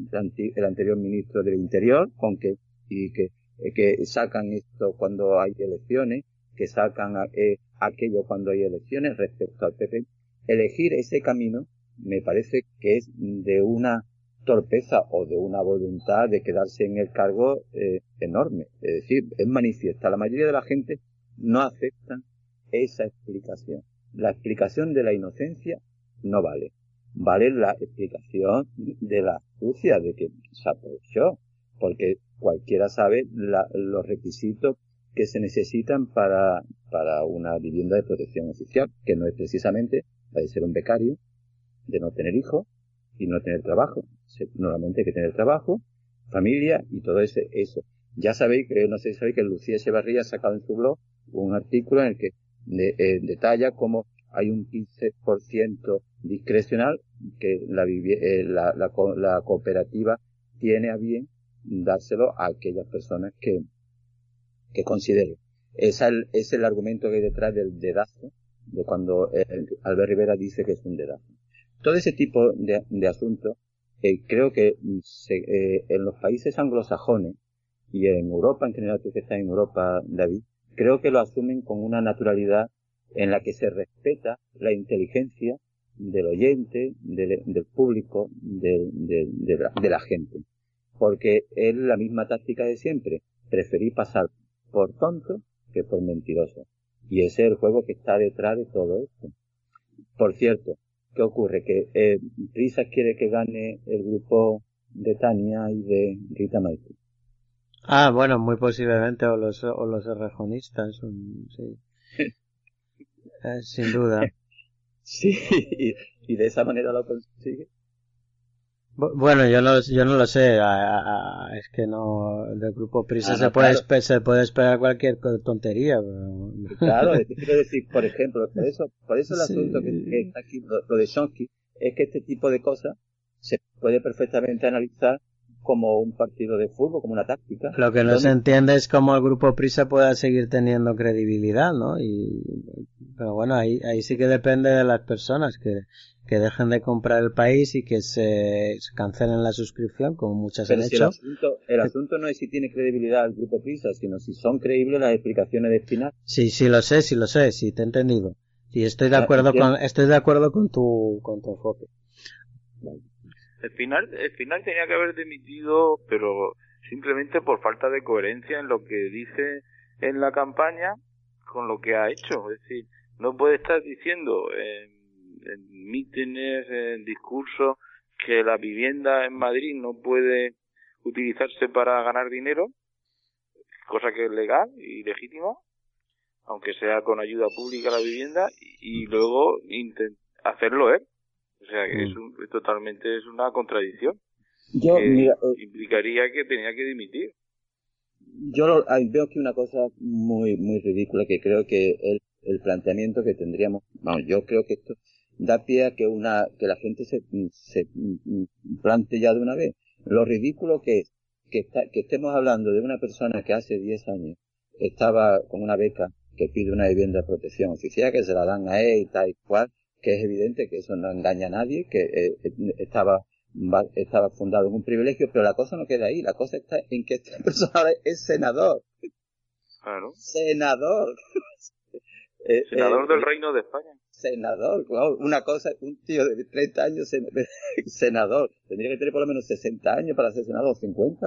el anterior ministro del Interior, con que, y que, eh, que sacan esto cuando hay elecciones, que sacan eh, aquello cuando hay elecciones respecto al PP. Elegir ese camino me parece que es de una torpeza o de una voluntad de quedarse en el cargo eh, enorme. Es decir, es manifiesta. La mayoría de la gente no acepta esa explicación. La explicación de la inocencia no vale. Vale la explicación de la astucia, de que se aprovechó, porque cualquiera sabe los requisitos que se necesitan para, para una vivienda de protección oficial, que no es precisamente la de ser un becario, de no tener hijos y no tener trabajo, normalmente hay que tener trabajo, familia y todo ese, eso. Ya sabéis, que no sé si sabéis que Lucía Echevarría ha sacado en su blog un artículo en el que eh, detalla cómo hay un 15% discrecional que la, eh, la, la, la, cooperativa tiene a bien dárselo a aquellas personas que, que considere. Esa es el, es el argumento que hay detrás del dedazo, de cuando eh, Albert Rivera dice que es un dedazo. Todo ese tipo de, de asuntos eh, creo que se, eh, en los países anglosajones y en Europa en general, tú que estás en Europa, David, creo que lo asumen con una naturalidad en la que se respeta la inteligencia del oyente, del, del público, de, de, de, la, de, la, gente. Porque es la misma táctica de siempre. Preferí pasar por tonto que por mentiroso. Y ese es el juego que está detrás de todo esto. Por cierto, ¿qué ocurre? Que eh, quiere que gane el grupo de Tania y de Rita Maite. Ah, bueno, muy posiblemente, o los, o los rejonistas, sí. eh, sin duda. Sí, y, y, de esa manera lo consigue. Bueno, yo no, yo no lo sé, es que no, del grupo Prisa ah, se, puede, se puede esperar cualquier tontería. Claro, quiero decir, por ejemplo, por eso, por eso el asunto que, está aquí, lo, de Shonsky, es que este tipo de cosas se puede perfectamente analizar como un partido de fútbol, como una táctica. Lo que no se entiende es cómo el grupo Prisa pueda seguir teniendo credibilidad, ¿no? Y, pero bueno, ahí, ahí sí que depende de las personas que, que dejen de comprar el país y que se cancelen la suscripción, como muchas han hecho. El asunto, el asunto no es si tiene credibilidad el grupo Prisa, sino si son creíbles las explicaciones de Espinar. Sí, sí lo sé, sí lo sé, sí te he entendido. Y estoy de acuerdo con, estoy de acuerdo con tu, con tu enfoque. El final, el final tenía que haber dimitido, pero simplemente por falta de coherencia en lo que dice en la campaña con lo que ha hecho. Es decir, no puede estar diciendo en, mítines, en discursos, que la vivienda en Madrid no puede utilizarse para ganar dinero, cosa que es legal y legítima, aunque sea con ayuda pública la vivienda, y, luego hacerlo él. O sea, que es mm. totalmente es una contradicción. Yo, eh, implicaría que tenía que dimitir. Yo veo aquí una cosa muy, muy ridícula que creo que el, el planteamiento que tendríamos, vamos, yo creo que esto da pie a que una, que la gente se, se plante ya de una vez. Lo ridículo que es que, que estemos hablando de una persona que hace 10 años estaba con una beca que pide una vivienda de protección oficial, que se la dan a él y tal y cual, que es evidente que eso no engaña a nadie, que eh, eh, estaba estaba fundado en un privilegio, pero la cosa no queda ahí, la cosa está en que esta persona es senador. Claro. Senador. Eh, senador del Reino de España. Senador, una cosa, un tío de 30 años senador, tendría que tener por lo menos 60 años para ser senador, 50,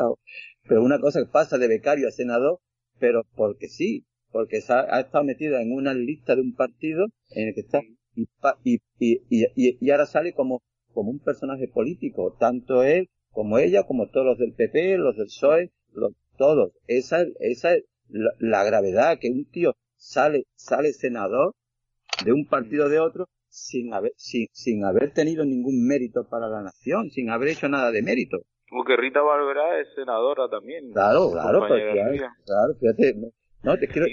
pero una cosa que pasa de becario a senador, pero porque sí, porque ha, estado metido en una lista de un partido en el que está y, y, y, y, ahora sale como, como un personaje político, tanto él como ella, como todos los del PP, los del PSOE, los, todos. Esa, esa es la, gravedad, que un tío sale, sale senador de un partido de otro sin haber, sin, sin haber tenido ningún mérito para la nación, sin haber hecho nada de mérito. Como que Rita Barberá es senadora también. Claro, claro, claro, fíjate, no, te quiero,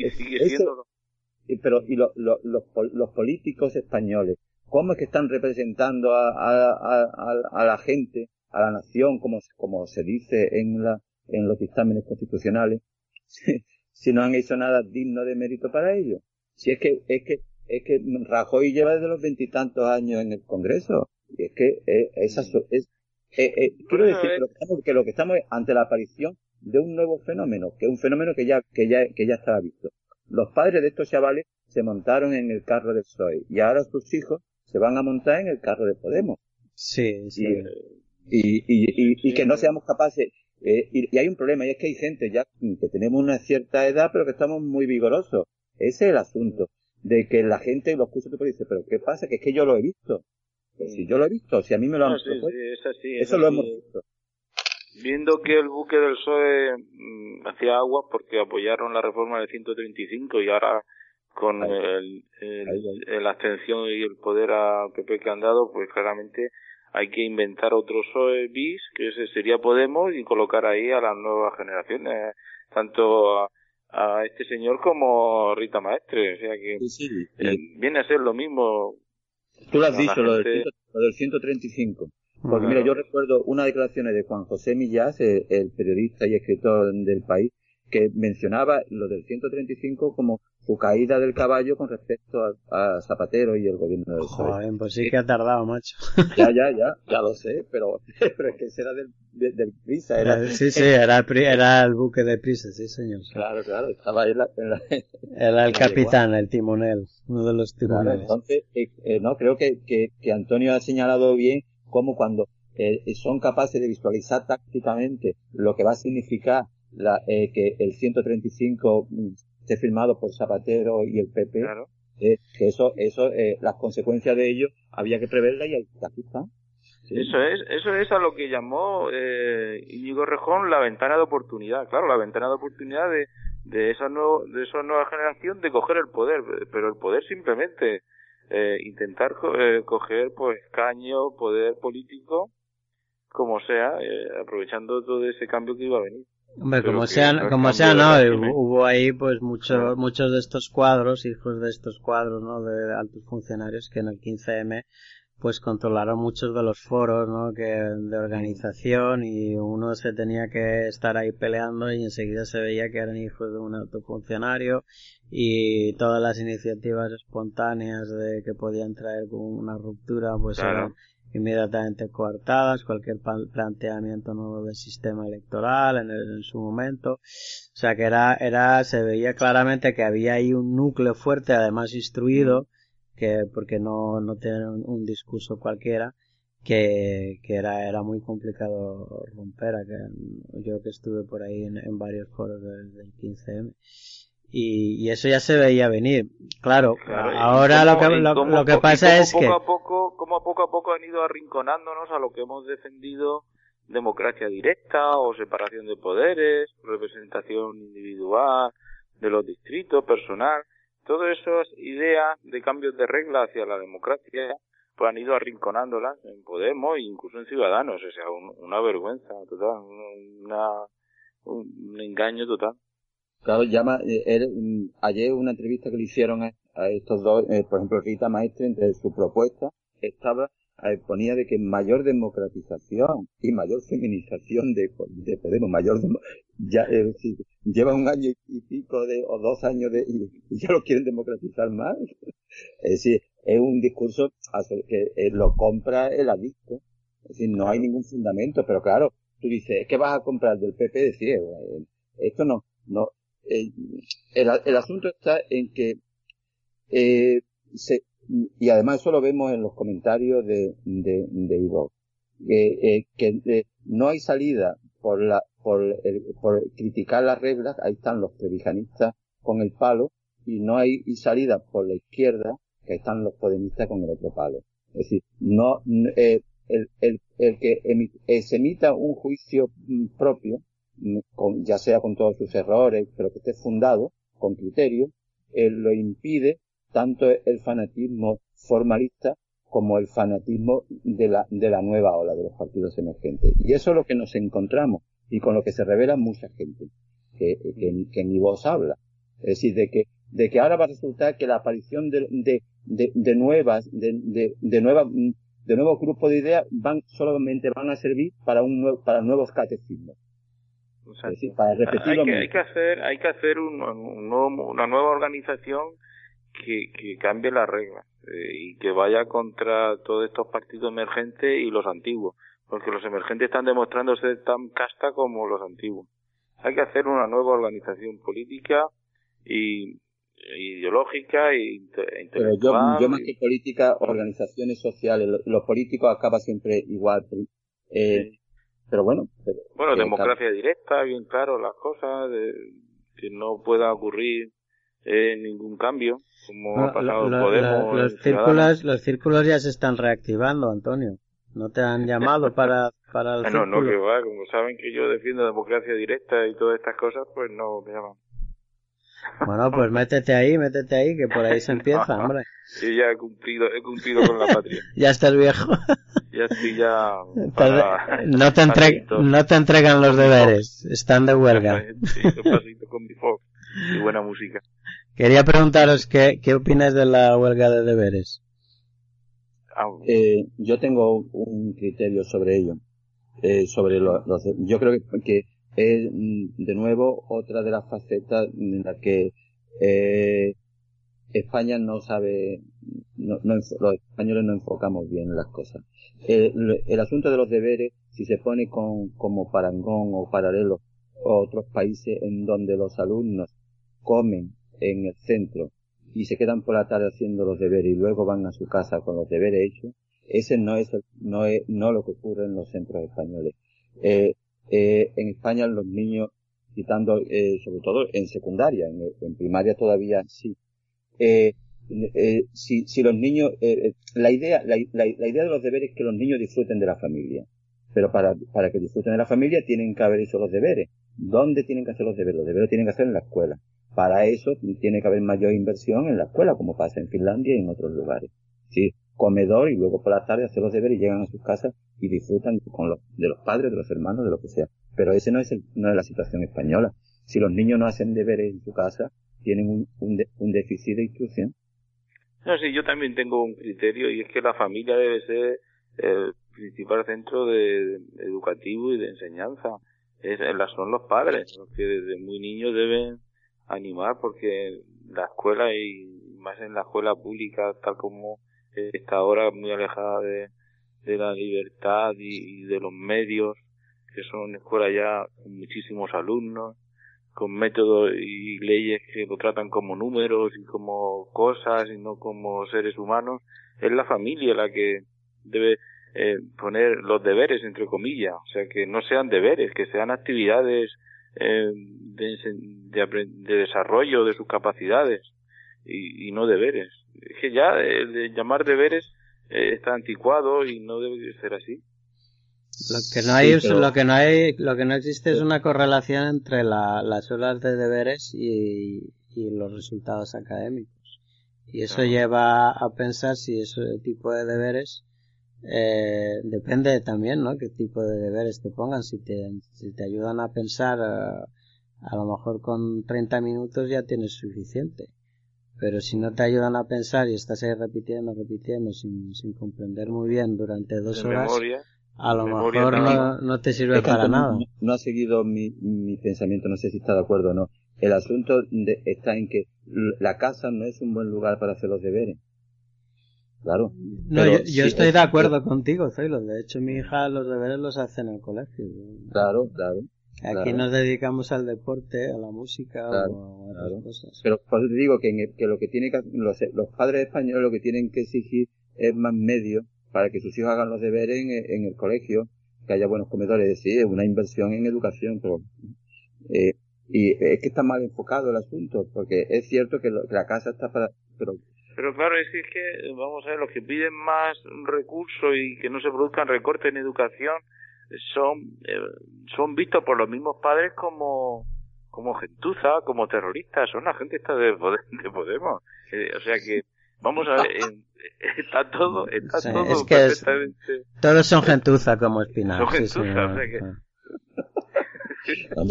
pero y los, los políticos españoles, ¿cómo es que están representando a, a, a, la gente, a la nación, como, como se dice en, la, en los dictámenes constitucionales, si, no han hecho nada digno de mérito para ellos? Si es que, es que, es que Rajoy lleva desde los veintitantos años en el Congreso, y es que eh, esa, es, eh, eh, quiero decir que lo que, estamos, que lo que estamos ante la aparición de un nuevo fenómeno, que es un fenómeno que ya, que ya, que ya estaba visto. Los padres de estos chavales se montaron en el carro del PSOE y ahora sus hijos se van a montar en el carro de Podemos. Sí, sí. Y, y, y, y que no seamos capaces. Eh, y, hay un problema, y es que hay gente ya que tenemos una cierta edad, pero que estamos muy vigorosos. Ese es el asunto. De que la gente lo escucha y dice, pero ¿qué pasa? Que es que yo lo he visto. Pues si yo lo he visto, si a mí me lo han eso lo hemos visto viendo que el buque del PSOE mm, hacía agua porque apoyaron la reforma del 135 y ahora con el, el, la abstención y el poder a PP que han dado, pues claramente hay que inventar otro PSOE bis, que ese sería Podemos, y colocar ahí a las nuevas generaciones, tanto a, este señor como Rita Maestre, o sea que eh, viene a ser lo mismo. Tú lo has dicho, lo, del, lo del 135. Porque mira, yo recuerdo una declaración de Juan José Millás, el, periodista y escritor del país, que mencionaba lo del 135 como su caída del caballo con respecto a, Zapatero y el gobierno del Joder, pues sí que ha tardado, macho. Ya, ya, ya, ya lo sé, pero, pero es que ese era del, del, Prisa. Era, sí, sí, era, era el buque de Prisa, sí, señor. Claro, claro, estaba ahí en la... era el capitán, el timonel, uno de los timoneles. entonces, eh, eh, no, creo que, que, que Antonio ha señalado bien como cuando eh, son capaces de visualizar tácticamente lo que va a significar la, eh, que el 135 mm, esté firmado por Zapatero y el PP, eh, que eso, eso, eh, las consecuencias de ello había que preverla y aquí está. Eso es, eso es a lo que llamó eh, Íñigo Rejón la ventana de oportunidad. Claro, la ventana de oportunidad de, de esa nueva, de esa nueva generación de coger el poder, pero el poder simplemente eh, intentar eh, coger pues caño, poder político, como sea, eh, aprovechando todo ese cambio que iba a venir. Hombre, como sea, como sea, no, hubo ahí pues muchos, muchos de estos cuadros, hijos de estos cuadros, ¿no? De altos funcionarios que en el 15M pues controlaron muchos de los foros, ¿no? Que de organización y uno se tenía que estar ahí peleando y enseguida se veía que eran hijos de un autofuncionario y todas las iniciativas espontáneas de que podían traer una ruptura, pues eran inmediatamente coartadas, cualquier planteamiento nuevo del sistema electoral en, en, su momento. O sea que era, era, se veía claramente que había ahí un núcleo fuerte, además instruido, que porque no, no tienen un, discurso cualquiera que, que era, era muy complicado romper. Que, yo que estuve por ahí en, varios foros del, 15M. Y, y, eso ya se veía venir. Claro, ahora lo que, lo, que pasa es poco que... A poco, como a poco a poco han ido arrinconándonos a lo que hemos defendido democracia directa o separación de poderes, representación individual de los distritos, personal. Todas esas ideas de cambios de reglas hacia la democracia pues han ido arrinconándolas en Podemos e incluso en Ciudadanos. O sea, una vergüenza total, una, un, engaño total. Claro, llama, eh, mm, ayer una entrevista que le hicieron a, estos dos, eh, por ejemplo, Rita Maestre, entre su propuesta estaba ponía de que mayor democratización y mayor feminización de, de Podemos, mayor ya eh, lleva un año y pico de o dos años de y, ya lo quieren democratizar más. Es decir, es un discurso que eh, lo compra el adicto. Es decir, no hay ningún fundamento, pero claro, tú dices, es que vas a comprar del PP, decir, eh, esto no, no, el, el asunto está en que eh, se, y además eso lo vemos en los comentarios de, de, Ivo, eh, que eh, no hay salida por la, por, el, por criticar las reglas, ahí están los trevijanistas con el palo, y no hay salida por la izquierda, que están los podemistas con el otro palo. Es decir, no, eh, el, el, el que eh, se emita un juicio mm, propio, mm, ya sea con todos sus errores, pero que esté fundado, con criterio, eh, lo impide tanto el fanatismo formalista como el fanatismo de la, de la nueva ola de los partidos emergentes. Y eso es lo que nos encontramos y con lo que se revela mucha gente que, que, que ni vos habla. Es decir, de que, de que ahora va a resultar que la aparición de, de, de, de nuevas, de, de, de nuevas, de nuevos grupos de ideas van, solamente van a servir para un nuevo, para nuevos catecismos. es decir, para repetir hay, que, hay que hacer, hay que hacer un, un nuevo, una nueva organización que, que cambie las reglas eh, y que vaya contra todos estos partidos emergentes y los antiguos, porque los emergentes están demostrando ser tan casta como los antiguos. Hay que hacer una nueva organización política y ideológica e intelectual. Pero yo, yo más que política, organizaciones sociales, los políticos acaba siempre igual. Eh, Pero bueno. bueno, democracia directa, bien claro las cosas, de, que no pueda ocurrir eh, ningún cambio, como ha pasado Podemos. los, círculos, los círculos ya se están reactivando, Antonio. ¿No te han llamado para, para el No, no, que va, como saben que yo defiendo democracia directa y todas estas cosas, pues no me llaman. Bueno, pues métete ahí, métete ahí, que por ahí se empieza, hombre. Sí, ya he cumplido, he cumplido con la patria. ya estás viejo. ya estoy ya... no, te no te entregan los deberes, están de huelga. sí, pasito con mi fox y buena música. Quería preguntaros qué, qué opinas de la huelga de deberes. Ah, eh, yo tengo un criterio sobre ello. Eh, sobre los, yo creo que, es mm, de nuevo otra de las facetas en las que eh, España no sabe, no, los españoles no enfocamos bien las cosas. El, el, asunto de los deberes, si se pone con, como parangón o paralelo a otros países en donde los alumnos comen en el centro y se quedan por la tarde haciendo los deberes y luego van a su casa con los deberes hechos, ese no es, no es no lo que ocurre en los centros españoles. Eh, eh, en España los niños, quitando, eh, sobre todo en secundaria, en, primaria todavía sí, eh, eh, si, si los niños, eh, la idea, la, la, idea de los deberes es que los niños disfruten de la familia. Pero para, para que disfruten de la familia tienen que haber hecho los deberes. ¿Dónde tienen que hacer los deberes? Los deberes tienen que hacer en la escuela. Para eso tiene que haber mayor inversión en la escuela, como pasa en Finlandia y en otros lugares. Sí, comedor y luego por la tarde hacer los deberes y llegan a sus casas y disfrutan con los, de los padres, de los hermanos, de lo que sea. Pero ese no es, el, no es la situación española. Si los niños no hacen deberes en su casa, tienen un, un, un déficit de instrucción. No, sí, yo también tengo un criterio y es que la familia debe ser el principal centro de, educativo y de enseñanza. Es, son los padres los que desde muy niños deben animar porque la escuela y más en la escuela pública tal como está ahora muy alejada de, de la libertad y, de los medios que son escuelas ya con muchísimos alumnos con métodos y leyes que lo tratan como números y como cosas y no como seres humanos es la familia la que debe eh, poner los deberes entre comillas. O sea que no sean deberes que sean actividades eh, de, de, desarrollo de sus capacidades y, no deberes. Es que ya el llamar deberes eh, está anticuado y no debe ser así. Lo que no hay, lo que no hay, lo que no existe es una correlación entre las horas de deberes y, los resultados académicos. Y eso lleva a pensar si ese tipo de deberes eh, depende también, ¿no? Qué tipo de deberes te pongan. Si te, si te ayudan a pensar, eh, a lo mejor con 30 minutos ya tienes suficiente. Pero si no te ayudan a pensar y estás ahí repitiendo, repitiendo, sin, sin comprender muy bien durante dos horas, a lo mejor no, no, te sirve para nada. No, ha seguido mi, mi pensamiento, no sé si está de acuerdo o no. El asunto está en que la casa no es un buen lugar para hacer los deberes. Claro. No, yo, estoy de acuerdo contigo, Zoilo. De hecho, mi hija los deberes los hace en el colegio. Claro, claro. Aquí nos dedicamos al deporte, a la música o a otras cosas. Pero por eso te digo que, que lo que tiene que, los, los padres españoles lo que tienen que exigir es más medios para que sus hijos hagan los deberes en, el colegio, que haya buenos comedores. Sí, es una inversión en educación, pero eh, y es que está mal enfocado el asunto, porque es cierto que, la casa está para... Pero, pero claro, es que, vamos a ver, los que piden más recursos y que no se produzcan recortes en educación son, eh, son vistos por los mismos padres como como gentuza, como terroristas, son la gente esta de, Podemos. Eh, o sea que Vamos a ver, está todo, está todo perfectamente... todos son gentuza como Espinal. Son gentuza, o sea que...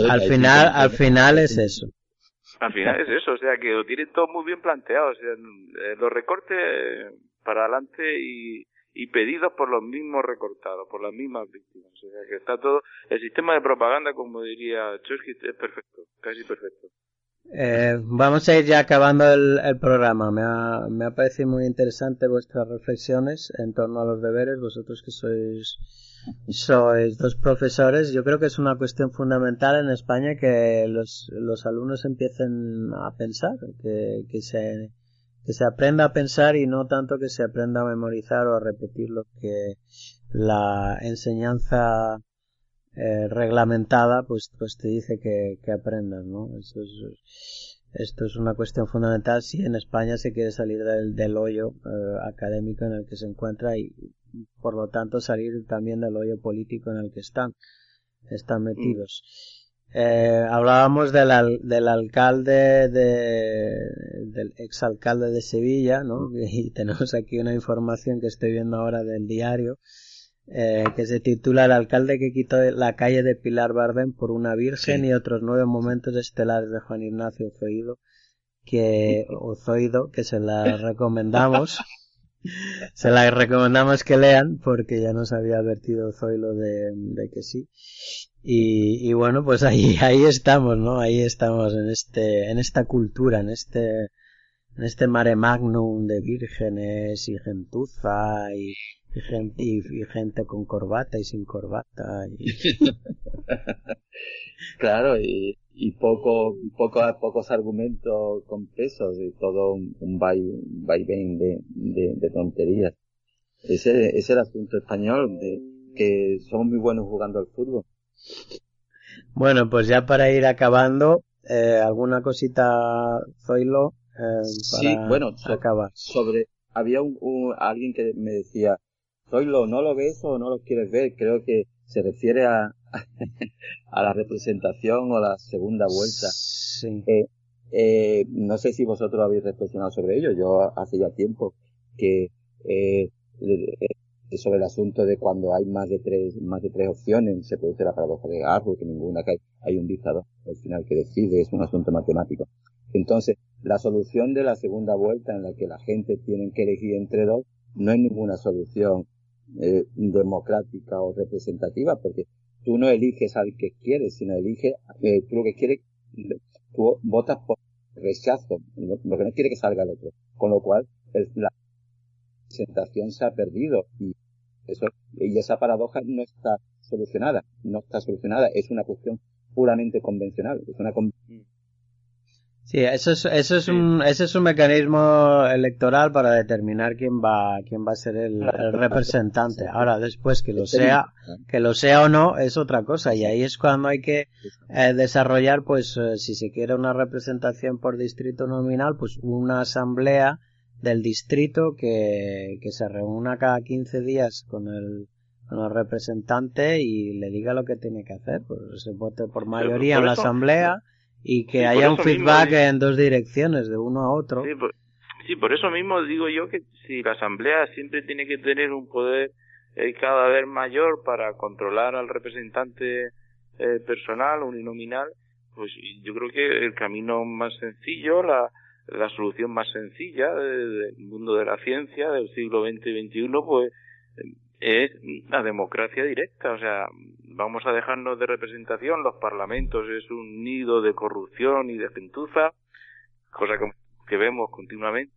al final, al final es eso. Al final es eso, o sea que lo tienen todo muy bien planteado, o sea, eh, los recortes para adelante y, pedidos por los mismos recortados, por las mismas víctimas. O sea que está todo, el sistema de propaganda, como diría Chusky, es perfecto, casi perfecto. Eh, vamos a ir ya acabando el, programa. Me ha, me ha parecido muy interesante vuestras reflexiones en torno a los deberes. Vosotros que sois, sois dos profesores, yo creo que es una cuestión fundamental en España que los, los alumnos empiecen a pensar, que, que, se, que se aprenda a pensar y no tanto que se aprenda a memorizar o a repetir lo que la enseñanza eh, reglamentada, pues, pues te dice que, que aprendas, ¿no? Eso es, esto es una cuestión fundamental si en España se quiere salir del, del hoyo eh, académico en el que se encuentra y por lo tanto salir también del hoyo político en el que están, están metidos. Eh, hablábamos del, del alcalde de, del exalcalde de Sevilla, ¿no? Y tenemos aquí una información que estoy viendo ahora del diario eh, que se titula El alcalde que quitó la calle de Pilar Bardem por una virgen y otros nueve momentos estelares de Juan Ignacio Zoido, que, Zoido, que se la recomendamos. se la recomendamos que lean porque ya nos había advertido Zoilo de, que sí. Y, y, bueno, pues ahí, ahí estamos, ¿no? Ahí estamos en este, en esta cultura, en este, en este mare magnum de vírgenes y gentuza y, gente, y, gente con corbata y sin corbata. claro, y, y poco, poco, pocos argumentos con pesos y todo un, un vaivén de, de, de, tonterías. Ese es el asunto español, de que somos muy buenos jugando al fútbol. Bueno, pues ya para ir acabando, eh, alguna cosita, Zoilo, eh, sí, bueno, sobre, había un, alguien que me decía, Zoilo, ¿no lo ves o no lo quieres ver? Creo que se refiere a, a la representación o la segunda vuelta. Sí. Eh, eh, no sé si vosotros habéis reflexionado sobre ello. Yo hace ya tiempo que eh, sobre el asunto de cuando hay más de tres más de tres opciones se produce la paradoja de Garro que ninguna que hay, hay un dictador al final que decide es un asunto matemático Entonces, la solución de la segunda vuelta en la que la gente tiene que elegir entre dos no es ninguna solución eh, democrática o representativa porque tú no eliges al que quieres, sino eliges, eh, tú lo que quieres, tú votas por rechazo, lo, que no quiere que salga el otro. Con lo cual, la representación se ha perdido y eso, y esa paradoja no está solucionada, no está solucionada, es una cuestión puramente convencional, es una mm. Sí, eso es, eso es un, ese es un mecanismo electoral para determinar quién va, quién va a ser el, representante. Ahora, después que lo sea, que lo sea o no, es otra cosa. Y ahí es cuando hay que eh, desarrollar, pues, eh, si se quiere una representación por distrito nominal, pues una asamblea del distrito que, que se reúna cada 15 días con el, con el representante y le diga lo que tiene que hacer. Pues se vote por mayoría en la asamblea y que haya un feedback en dos direcciones, de uno a otro. Sí por, eso mismo digo yo que si la Asamblea siempre tiene que tener un poder eh, cada vez mayor para controlar al representante eh, personal, uninominal, pues yo creo que el camino más sencillo, la, la solución más sencilla del mundo de la ciencia del siglo XX y XXI, pues es la democracia directa. O sea, vamos a dejarnos de representación, los parlamentos es un nido de corrupción y de gentuza, cosa que, vemos continuamente.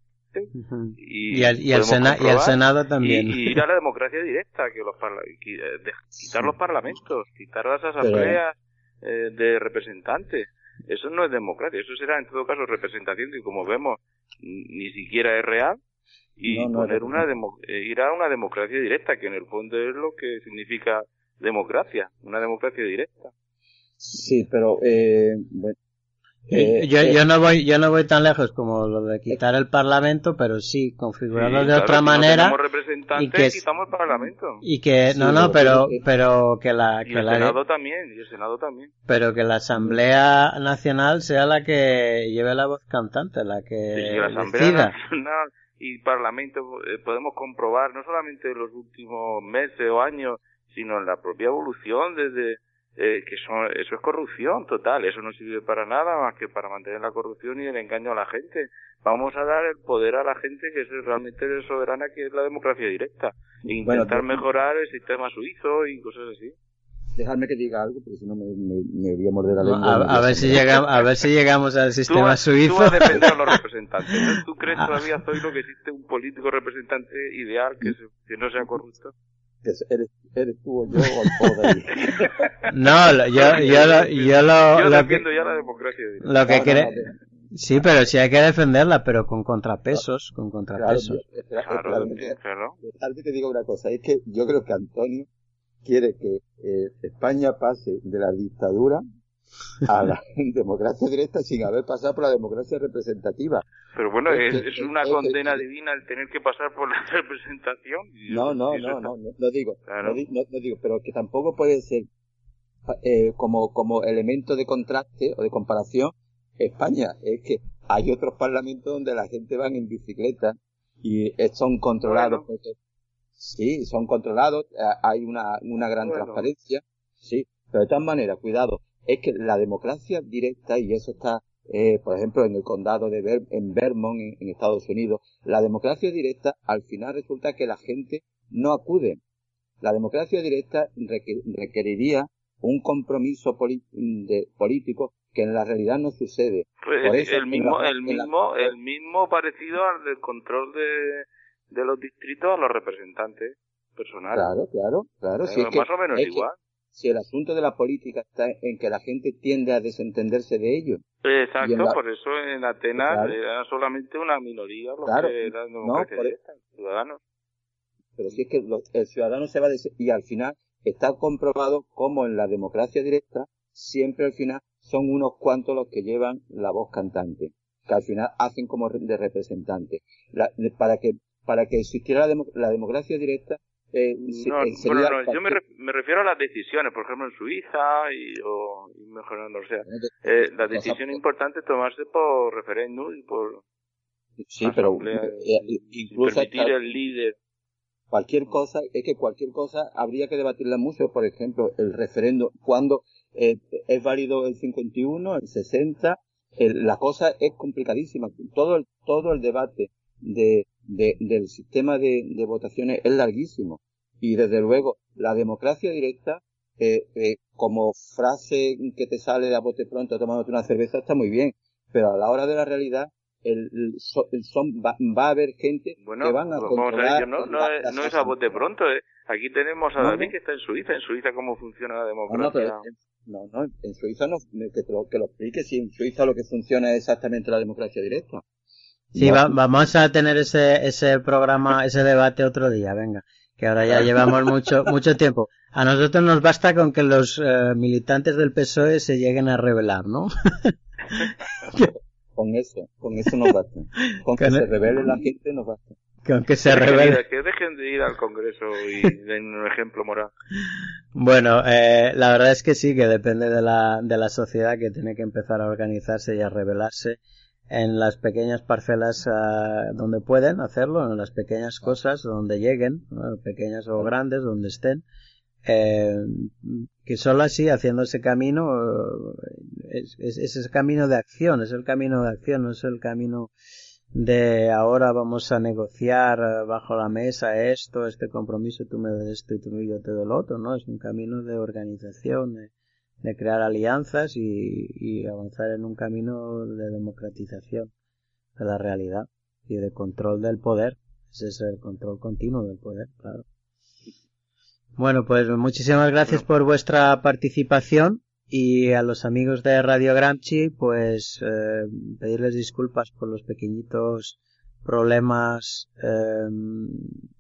y, y, el, y, el Senado también. Y, ir a la democracia directa, que los quitar los parlamentos, quitar las asambleas eh, de representantes. Eso no es democracia, eso será en todo caso representación que como vemos ni siquiera es real y poner una eh, ir a una democracia directa que en el fondo es lo que significa democracia, una democracia directa. Sí, pero eh, bueno, eh, yo, yo, no voy yo no voy tan lejos como lo de quitar el parlamento pero sí configurarlo de otra manera y que quitamos el parlamento. y que no no pero pero que la que el la senado también y el senado también. pero que la asamblea nacional sea la que lleve la voz cantante la que la asamblea nacional y parlamento eh, podemos comprobar no solamente en los últimos meses o años sino en la propia evolución desde eh, que son, eso es corrupción total, eso no sirve para nada más que para mantener la corrupción y el engaño a la gente. Vamos a dar el poder a la gente que es realmente soberana, que es la democracia directa, e intentar mejorar el sistema suizo y cosas así. Dejarme que diga algo, porque si no me, me, voy a morder la lengua. a, ver si llegamos, a ver si llegamos al sistema suizo. Tú vas a defender a los representantes. ¿Tú crees todavía, lo que existe un político representante ideal que, que no sea corrupto? Eres, eres tú o yo o el No, yo, yo, lo, yo lo, yo lo que, ya la democracia. Lo que cree, sí, pero sí hay que defenderla, pero con contrapesos, con contrapesos. Claro, claro, claro. te digo una cosa, es que yo creo que Antonio quiere que eh, España pase de la dictadura a la democracia directa sin haber pasado por la democracia representativa. Pero bueno, es, una condena divina el tener que pasar por la representación. No, no, no, no, no, digo, no, digo, pero que tampoco puede ser eh, como, como elemento de contraste o de comparación España. Es que hay otros parlamentos donde la gente va en bicicleta y son controlados. sí, son controlados, eh, hay una, una gran transparencia, sí, pero de todas maneras, cuidado, es que la democracia directa, y eso está, eh, por ejemplo, en el condado de en Vermont, en, Estados Unidos, la democracia directa, al final resulta que la gente no acude. La democracia directa requeriría un compromiso político que en la realidad no sucede. Pues el mismo, el mismo, el mismo parecido al del control de, de los distritos a los representantes personales. Claro, claro, claro. es más o menos igual si el asunto de la política está en que la gente tiende a desentenderse de ello. Exacto, por eso en Atenas era solamente una minoría los que eran democracia ciudadanos. Pero si es que el ciudadano se va de, y al final está comprobado como en la democracia directa siempre al final son unos cuantos los que llevan la voz cantante, que al final hacen como de representante. para que para que existiera la democracia directa eh, no, eh, no, yo me, me, refiero a las decisiones, por ejemplo en Suiza y, o, mejorando, o sea, eh, la decisión importante es tomarse por referéndum y por sí, pero eh, incluso permitir el líder cualquier cosa es que cualquier cosa habría que debatirla mucho por ejemplo el referéndum cuando eh, es válido el 51 el 60 la cosa es complicadísima. Todo el, todo el debate de, de del sistema de, de, votaciones es larguísimo. Y desde luego, la democracia directa, eh, eh, como frase que te sale de a bote pronto tomándote una cerveza está muy bien. Pero a la hora de la realidad, el, son, va, a haber gente que van a controlar... no, no, es, no es a bote pronto, ¿eh? Aquí tenemos a David que está en Suiza. En Suiza, ¿cómo funciona la democracia? No, no, en Suiza no, que, lo, que lo explique si en Suiza lo que funciona es exactamente la democracia directa. Sí, vamos a tener ese, ese programa, ese debate otro día, venga, que ahora ya llevamos mucho, mucho tiempo. A nosotros nos basta con que los eh, militantes del PSOE se lleguen a rebelar, ¿no? con eso, con eso nos basta. Con que se revele la gente nos basta. Que se revele. Que dejen de ir al Congreso y den un ejemplo moral. Bueno, eh, la verdad es que sí, que depende de la, de la sociedad que tiene que empezar a organizarse y a rebelarse en las pequeñas parcelas uh, donde pueden hacerlo, en las pequeñas cosas donde lleguen, pequeñas o grandes, donde estén, eh, que solo así, haciendo ese camino, es, es, es, ese camino de acción, es el camino de acción, no es el camino de ahora vamos a negociar eh, bajo la mesa esto, este compromiso, tú me das esto y tú y yo te doy lo otro, ¿no? Es un camino de organización, de, crear alianzas y, y, avanzar en un camino de democratización de la realidad y de control del poder. Ese es el control continuo del poder, claro. Bueno, pues muchísimas gracias por vuestra participación y a los amigos de Radio Gramsci, pues eh, pedirles disculpas por los pequeñitos problemas eh,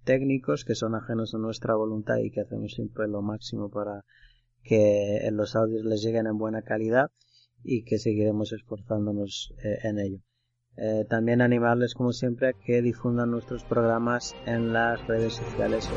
técnicos que son ajenos a nuestra voluntad y que hacemos siempre lo máximo para que los audios les lleguen en buena calidad y que seguiremos esforzándonos eh, en ello. Eh, también animarles como siempre a que difundan nuestros programas en las redes sociales.